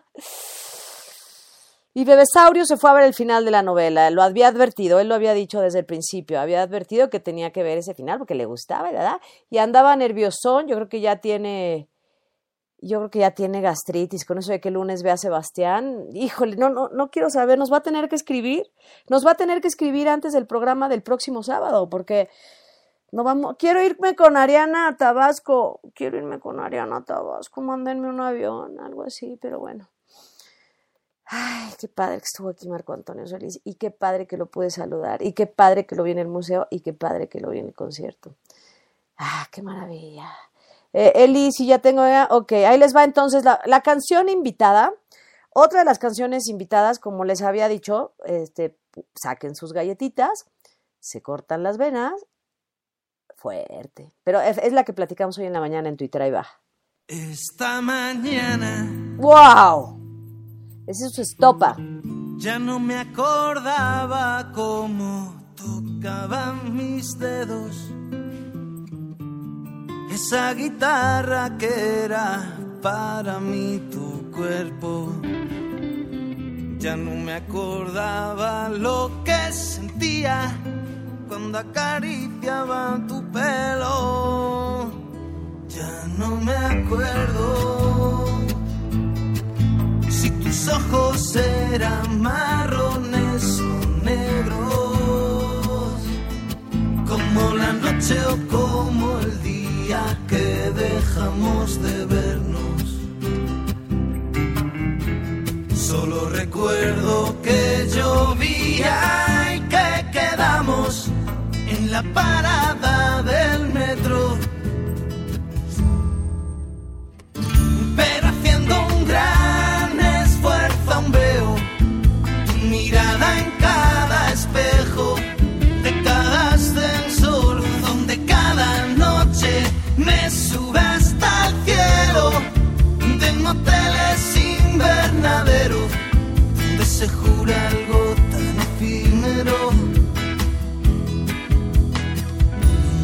Y Bebesaurio se fue a ver el final de la novela. Lo había advertido, él lo había dicho desde el principio. Había advertido que tenía que ver ese final porque le gustaba, ¿verdad? Y andaba nerviosón. Yo creo que ya tiene. Yo creo que ya tiene gastritis. Con eso de que el lunes ve a Sebastián. Híjole, no, no, no quiero saber. Nos va a tener que escribir. Nos va a tener que escribir antes del programa del próximo sábado. Porque no vamos. Quiero irme con Ariana Tabasco. Quiero irme con Ariana Tabasco. Mándenme un avión, algo así, pero bueno. Ay, qué padre que estuvo aquí Marco Antonio Solís y qué padre que lo pude saludar y qué padre que lo vi en el museo y qué padre que lo vi en el concierto. Ah, qué maravilla. Eh, Eli, si ya tengo, ya, ok, ahí les va entonces la, la canción invitada. Otra de las canciones invitadas, como les había dicho, este, saquen sus galletitas, se cortan las venas, fuerte. Pero es, es la que platicamos hoy en la mañana en Twitter, ahí va. Esta mañana ¡Wow! Ese es su estopa. ya no me acordaba cómo tocaban mis dedos. Esa guitarra que era para mí tu cuerpo. Ya no me acordaba lo que sentía cuando acariciaba tu pelo. Ya no me acuerdo tus ojos eran marrones o negros, como la noche o como el día que dejamos de vernos. Solo recuerdo que llovía y que quedamos en la parada del metro. De moteles invernadero donde se jura algo tan efímero.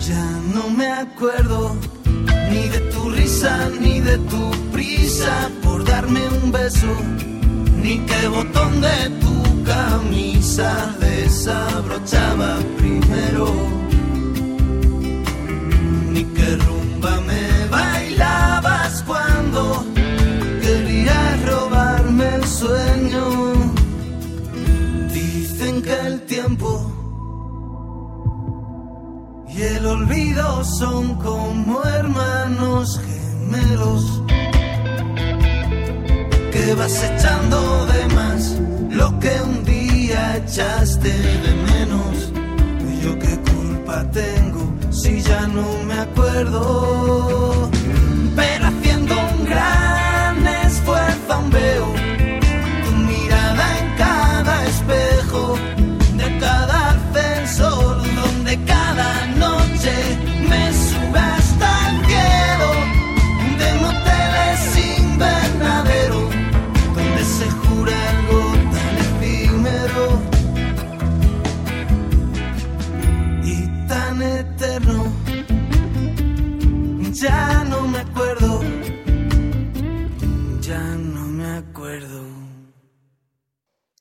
Ya no me acuerdo ni de tu risa ni de tu prisa por darme un beso, ni qué botón de tu camisa desabrochaba primero, ni qué Dicen que el tiempo y el olvido son como hermanos gemelos que vas echando de más lo que un día echaste de menos. Y yo qué culpa tengo si ya no me acuerdo.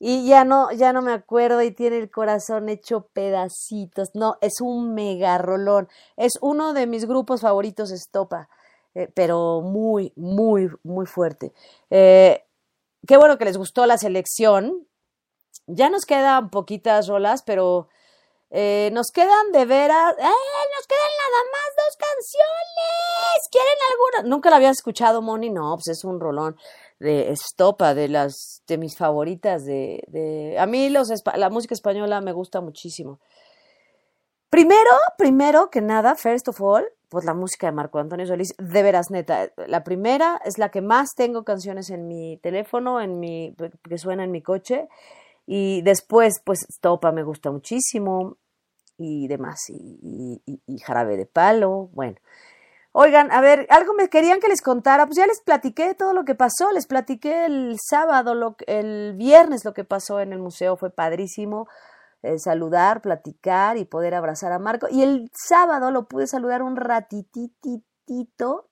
Y ya no, ya no me acuerdo y tiene el corazón hecho pedacitos. No, es un mega rolón. Es uno de mis grupos favoritos, Estopa, eh, pero muy, muy, muy fuerte. Eh, qué bueno que les gustó la selección. Ya nos quedan poquitas rolas, pero eh, nos quedan de veras. ¡Eh! Nos quedan nada más dos canciones. ¿Quieren alguna? Nunca la había escuchado, Moni. No, pues es un rolón de estopa, de las de mis favoritas. De, de... A mí los, la música española me gusta muchísimo. Primero, primero que nada, first of all, pues la música de Marco Antonio Solís, de veras neta. La primera es la que más tengo canciones en mi teléfono, en mi que suena en mi coche. Y después, pues, Stopa me gusta muchísimo y demás, y, Jarabe de Palo, bueno. Oigan, a ver, algo me querían que les contara, pues ya les platiqué todo lo que pasó, les platiqué el sábado, lo, el viernes lo que pasó en el museo, fue padrísimo saludar, platicar y poder abrazar a Marco. Y el sábado lo pude saludar un ratititito,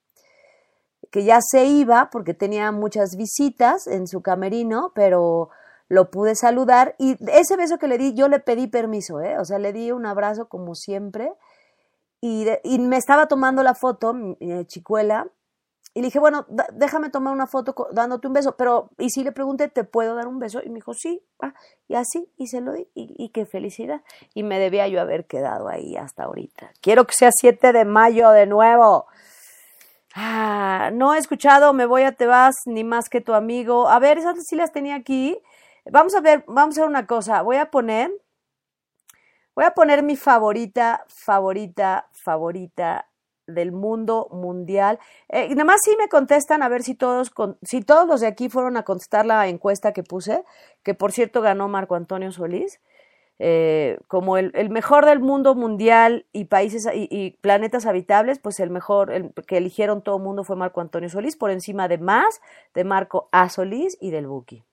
que ya se iba porque tenía muchas visitas en su camerino, pero lo pude saludar y ese beso que le di, yo le pedí permiso, ¿eh? o sea, le di un abrazo como siempre y, me estaba tomando la foto, mi, chicuela, y le dije, bueno, déjame tomar una foto dándote un beso, pero, y sí le pregunté, ¿te puedo dar un beso? Y me dijo, sí, y así, y se lo di, y, y, qué felicidad. Y me debía yo haber quedado ahí hasta ahorita. Quiero que sea 7 de mayo de nuevo. Ah, no he escuchado Me voy a Te vas, ni más que tu amigo. A ver, esas sí las tenía aquí. Vamos a ver, vamos a hacer una cosa. Voy a poner, voy a poner mi favorita, favorita, favorita del mundo mundial. Eh, y nada más si me contestan a ver si todos, si todos los de aquí fueron a contestar la encuesta que puse, que por cierto ganó Marco Antonio Solís. Eh, como el, el, mejor del mundo mundial y países y, planetas habitables, pues el mejor el que eligieron todo el mundo fue Marco Antonio Solís, por encima de más de Marco A. Solís y del Buki.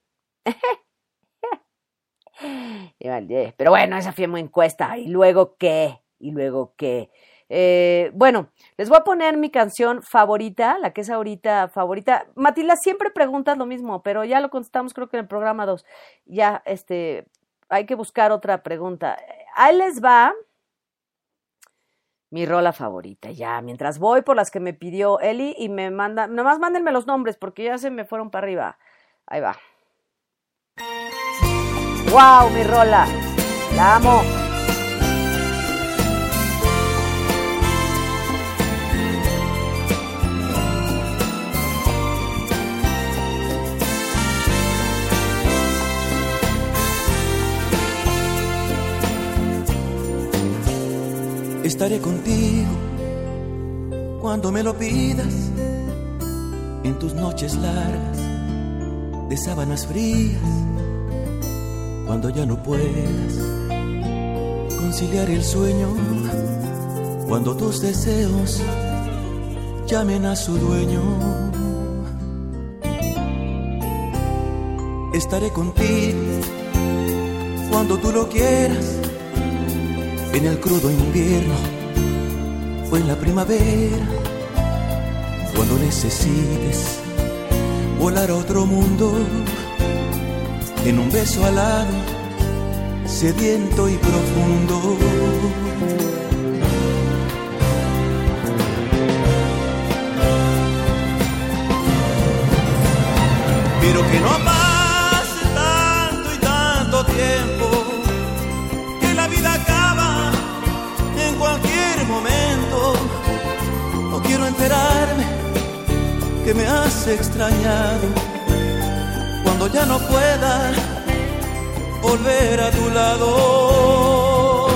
Pero bueno, esa fue muy encuesta. ¿Y luego qué? ¿Y luego qué? Eh, bueno, les voy a poner mi canción favorita, la que es ahorita favorita. Matilda, siempre preguntas lo mismo, pero ya lo contestamos creo que en el programa 2. Ya, este, hay que buscar otra pregunta. Ahí les va mi rola favorita, ya, mientras voy por las que me pidió Eli y me manda, nomás mándenme los nombres porque ya se me fueron para arriba. Ahí va. ¡Wow! Mi rola. La amo. Estaré contigo cuando me lo pidas en tus noches largas de sábanas frías cuando ya no puedas conciliar el sueño, cuando tus deseos llamen a su dueño. Estaré contigo cuando tú lo quieras, en el crudo invierno o en la primavera, cuando necesites volar a otro mundo en un beso alado, sediento y profundo. Pero que no que me has extrañado cuando ya no pueda volver a tu lado.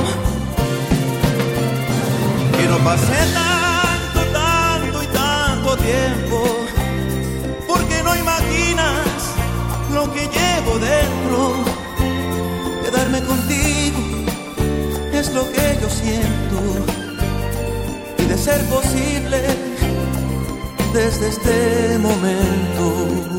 Que no pase tanto, tanto y tanto tiempo, porque no imaginas lo que llevo dentro. Quedarme contigo es lo que yo siento. Y de ser posible, desde este momento.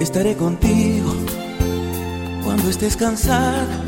Estaré contigo cuando estés cansada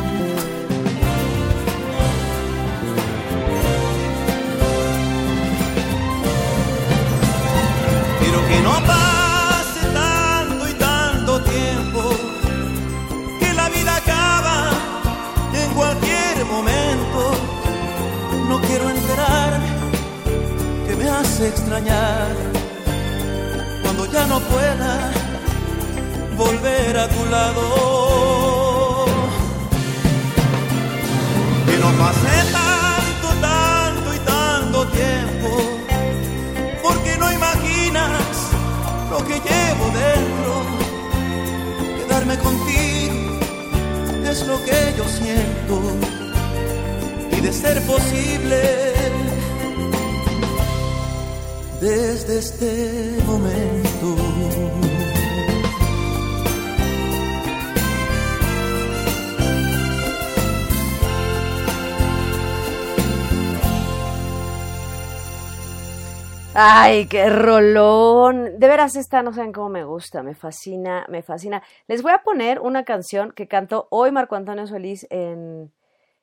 Cuando ya no pueda volver a tu lado. Que no pase tanto, tanto y tanto tiempo, porque no imaginas lo que llevo dentro. Quedarme contigo es lo que yo siento, y de ser posible, desde este momento. Ay, qué rolón. De veras, esta no saben cómo me gusta, me fascina, me fascina. Les voy a poner una canción que cantó hoy Marco Antonio Solís en,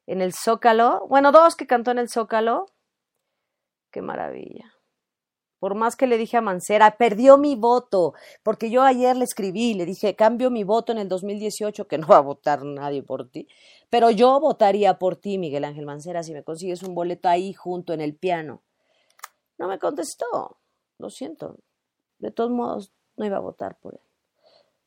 en el Zócalo. Bueno, dos que cantó en el Zócalo. Qué maravilla. Por más que le dije a Mancera, perdió mi voto, porque yo ayer le escribí, le dije, cambio mi voto en el 2018, que no va a votar nadie por ti, pero yo votaría por ti, Miguel Ángel Mancera, si me consigues un boleto ahí junto en el piano. No me contestó. Lo siento. De todos modos, no iba a votar por él.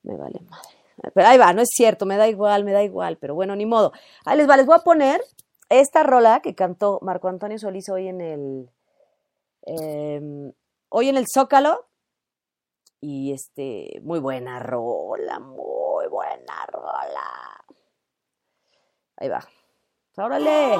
Me vale madre. Pero ahí va, no es cierto, me da igual, me da igual, pero bueno, ni modo. Ahí les va, les voy a poner esta rola que cantó Marco Antonio Solís hoy en el. eh, hoy en el Zócalo. Y este, muy buena rola, muy buena rola. Ahí va. ¡Órale!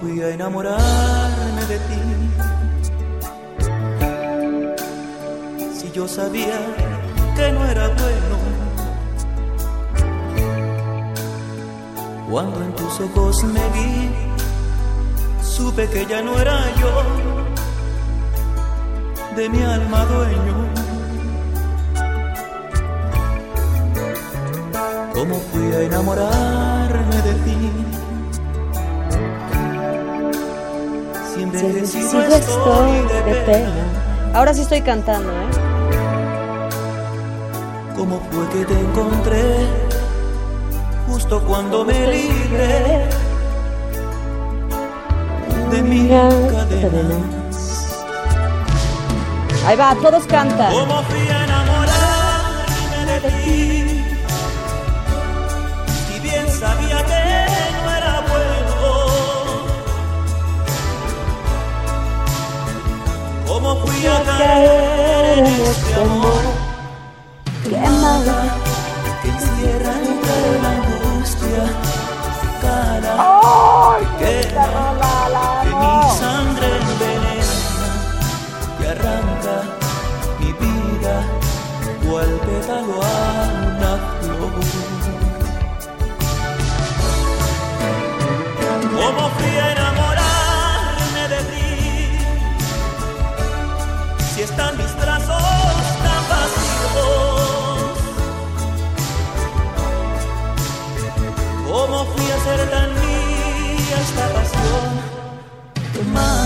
Fui a enamorarme de ti? Si yo sabía que no era bueno. Cuando en tus ojos me vi, supe que ya no era yo de mi alma dueño. ¿Cómo fui a enamorarme de ti? Si envejecido estoy de pena. Ahora sí estoy cantando, ¿eh? ¿Cómo fue que te encontré justo cuando me libré de mi cadena? Ahí va, todos cantan. ¿Cómo fui a enamorarme de ti? ¿Cómo fui a caer en este amor?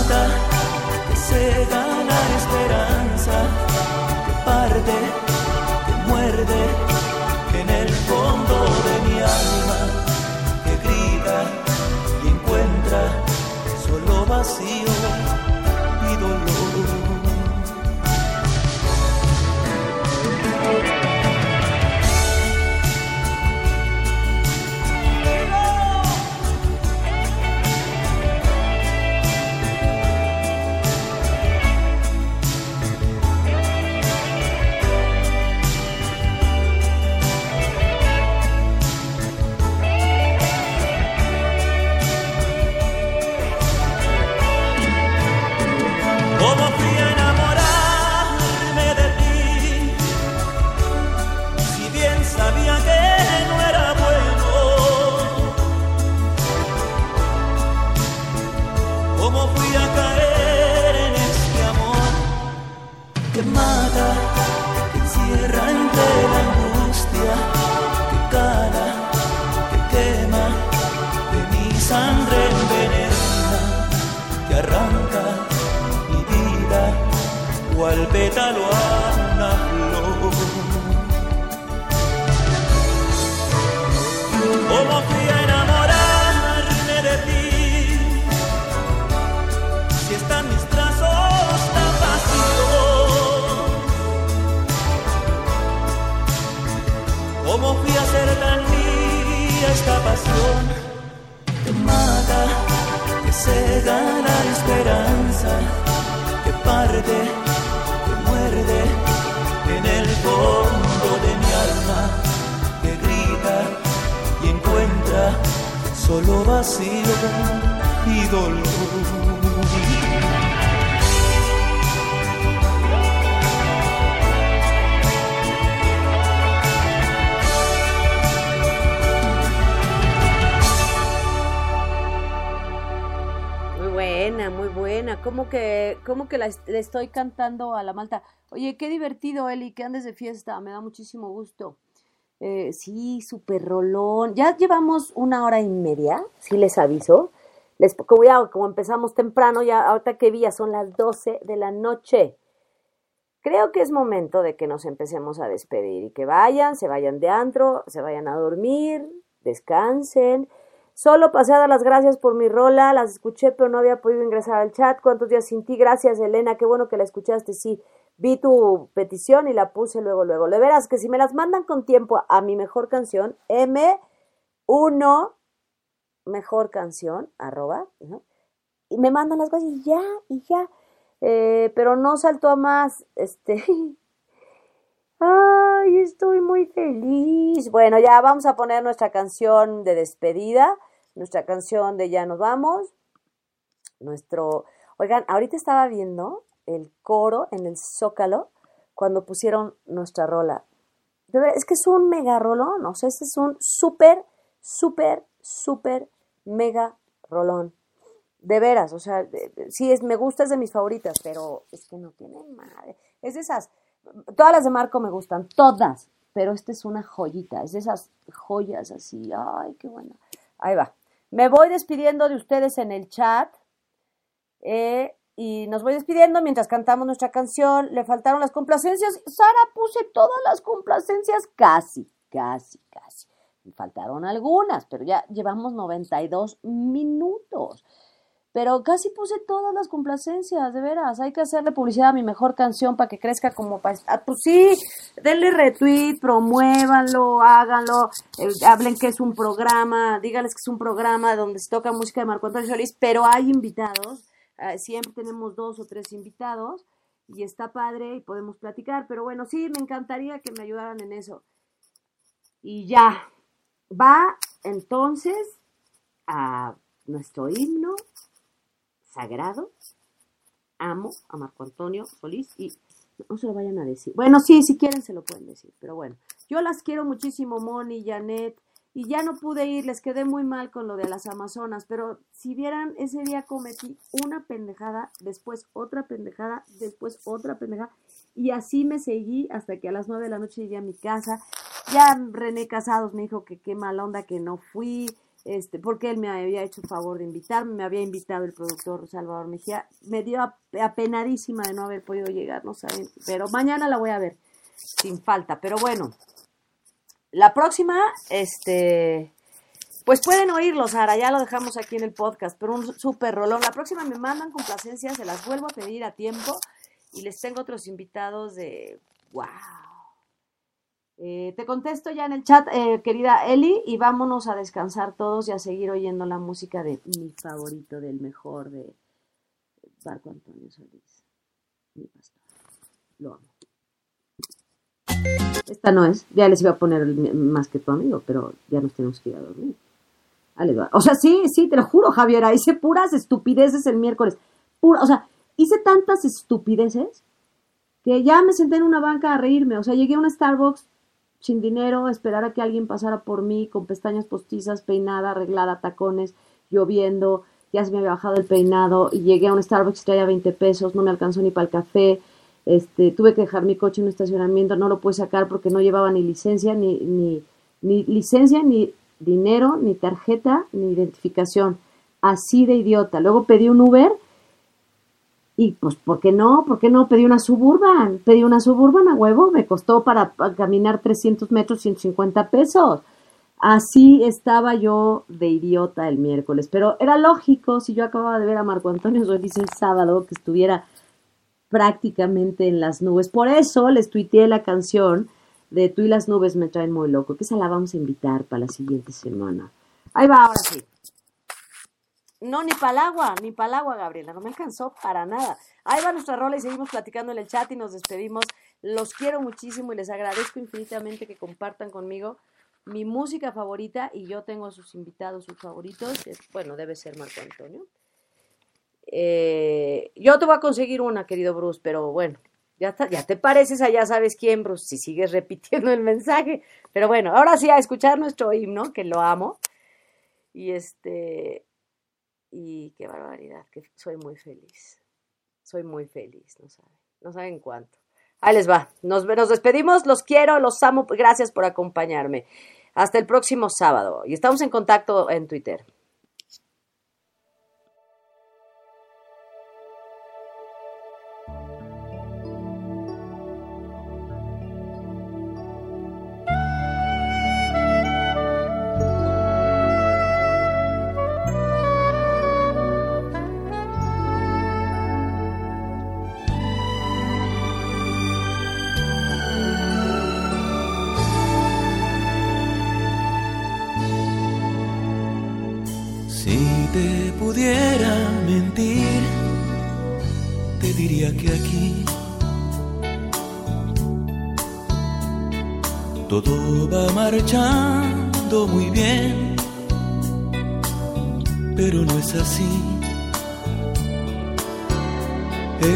Que cega la esperanza, que parte, que muerde en el fondo de mi alma, que grita y encuentra solo vacío que parte, que muerde en el fondo de mi alma, que grita y encuentra solo vacío y dolor? ¿Cómo que, cómo que le estoy cantando a la malta? Oye, qué divertido, Eli, que andes de fiesta. Me da muchísimo gusto. Eh, sí, súper rolón. Ya llevamos una hora y media, sí les aviso. Les, como, ya, como empezamos temprano, ya ahorita que vi, ya son las 12 de la noche. Creo que es momento de que nos empecemos a despedir y que vayan, se vayan de antro, se vayan a dormir, descansen. Solo pasé a dar las gracias por mi rola, las escuché pero no había podido ingresar al chat. ¿Cuántos días sin ti? Gracias Elena, qué bueno que la escuchaste, sí. Vi tu petición y la puse luego, luego. De veras que si me las mandan con tiempo a mi mejor canción, M1 mejor canción, arroba, ¿no? y me mandan las cosas y ya, y ya. Eh, pero no saltó a más, este. Ay, estoy muy feliz. Bueno, ya vamos a poner nuestra canción de despedida, nuestra canción de ya nos vamos. Nuestro, oigan, ahorita estaba viendo el coro en el Zócalo cuando pusieron nuestra rola. De verdad, es que es un mega rolón, o sea, este es un súper, súper, súper mega rolón. De veras, o sea, sí, es, me gusta, es de mis favoritas, pero es que no tiene madre. Es de esas, todas las de Marco me gustan, todas, pero esta es una joyita, es de esas joyas así, ay, qué buena. Ahí va. Me voy despidiendo de ustedes en el chat. eh, y nos voy despidiendo mientras cantamos nuestra canción. Le faltaron las complacencias. Sara, puse todas las complacencias, casi, casi, casi. Me faltaron algunas, pero ya llevamos 92 minutos. Pero casi puse todas las complacencias, de veras. Hay que hacerle publicidad a mi mejor canción para que crezca como para... Ah, pues sí, denle retweet, promuévanlo, háganlo, eh, hablen que es un programa, díganles que es un programa donde se toca música de Marco Antonio Solís, pero hay invitados, eh, siempre tenemos dos o tres invitados y está padre y podemos platicar, pero bueno, sí, me encantaría que me ayudaran en eso. Y ya, va entonces a nuestro himno sagrado. Amo a Marco Antonio Solís y no se lo vayan a decir. Bueno, sí, si quieren se lo pueden decir, pero bueno. Yo las quiero muchísimo, Moni, Janet, y ya no pude ir, les quedé muy mal con lo de las Amazonas, pero si vieran, ese día cometí una pendejada, después otra pendejada, después otra pendejada, y así me seguí hasta que a las nueve de la noche llegué a mi casa. Ya René Casados me dijo que qué mala onda que no fui, este, porque él me había hecho el favor de invitarme, me había invitado el productor Salvador Mejía, me dio ap- apenadísima de no haber podido llegar, no saben, pero mañana la voy a ver, sin falta, pero bueno, la próxima, este, pues pueden oírlo, Sara, ya lo dejamos aquí en el podcast, pero un súper rolón, la próxima me mandan complacencias, se las vuelvo a pedir a tiempo, y les tengo otros invitados de, wow, eh, te contesto ya en el chat, eh, querida Eli, y vámonos a descansar todos y a seguir oyendo la música de mi favorito, del mejor, de Marco Antonio Solís, mi pastor. Lo amo. Esta no es, ya les iba a poner más que tu amigo, pero ya nos tenemos que ir a dormir. O sea, sí, sí, te lo juro, Javier, hice puras estupideces el miércoles. Pura, o sea, hice tantas estupideces que ya me senté en una banca a reírme. O sea, llegué a un Starbucks sin dinero, esperar a que alguien pasara por mí con pestañas postizas, peinada, arreglada, tacones, lloviendo, ya se me había bajado el peinado y llegué a un Starbucks y traía 20 pesos, no me alcanzó ni para el café. Este, tuve que dejar mi coche en un estacionamiento, no lo pude sacar porque no llevaba ni licencia, ni, ni, ni licencia, ni dinero, ni tarjeta, ni identificación. Así de idiota. Luego pedí un Uber y pues, ¿por qué no? ¿Por qué no? Pedí una suburban. Pedí una suburban a huevo. Me costó para, caminar 300 metros 150 pesos. Así estaba yo de idiota el miércoles. Pero era lógico si yo acababa de ver a Marco Antonio Solís el sábado que estuviera prácticamente en las nubes. Por eso les tuiteé la canción de Tú y las nubes me traen muy loco, que esa la vamos a invitar para la siguiente semana. Ahí va, ahora sí. No, ni para el agua, ni para el agua, Gabriela, no me alcanzó para nada. Ahí va nuestra rola y seguimos platicando en el chat y nos despedimos. Los quiero muchísimo y les agradezco infinitamente que compartan conmigo mi música favorita y yo tengo a sus invitados, sus favoritos. Bueno, debe ser Marco Antonio. Eh, yo te voy a conseguir una, querido Bruce, pero bueno, ya, ya te pareces a ya sabes quién, Bruce, si sigues repitiendo el mensaje. Pero bueno, ahora sí a escuchar nuestro himno, que lo amo. Y este, y qué barbaridad, que soy muy feliz. Soy muy feliz, no saben, no saben cuánto. Ahí les va. Nos, nos despedimos, los quiero, los amo. Gracias por acompañarme. Hasta el próximo sábado. Y estamos en contacto en Twitter. Así.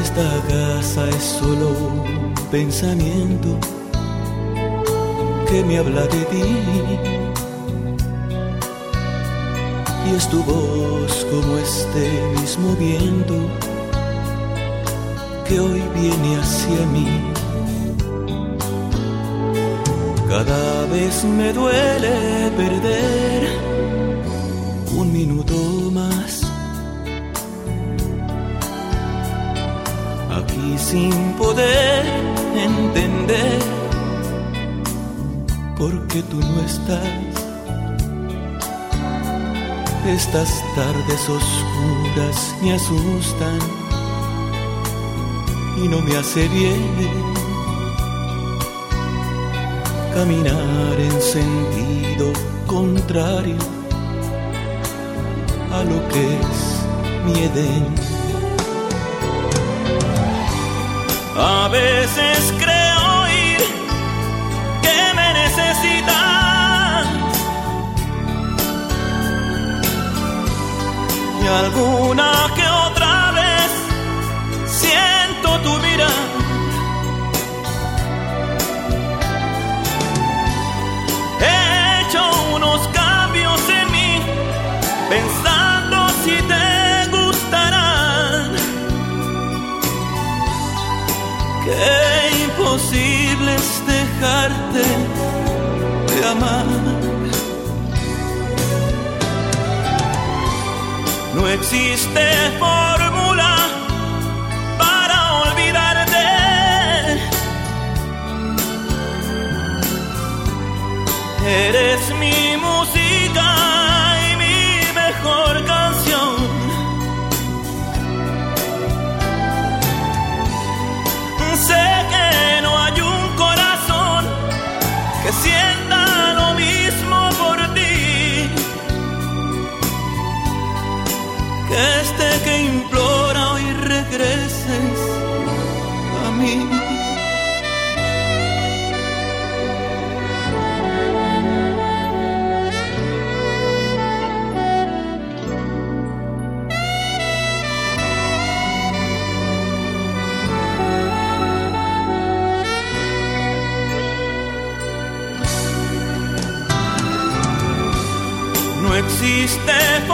Esta casa es solo un pensamiento que me habla de ti. y es tu voz como este mismo viento que hoy viene hacia mí. Cada vez me duele perder minuto más. Aquí sin poder entender por qué tú no estás. Estas tardes oscuras me asustan y no me hace bien caminar en sentido contrario a lo que es mi. A veces creo oír que me necesitas. y alguna que otra vez siento tu mirar. Qué imposible es dejarte de amar. No existe fórmula No existe forma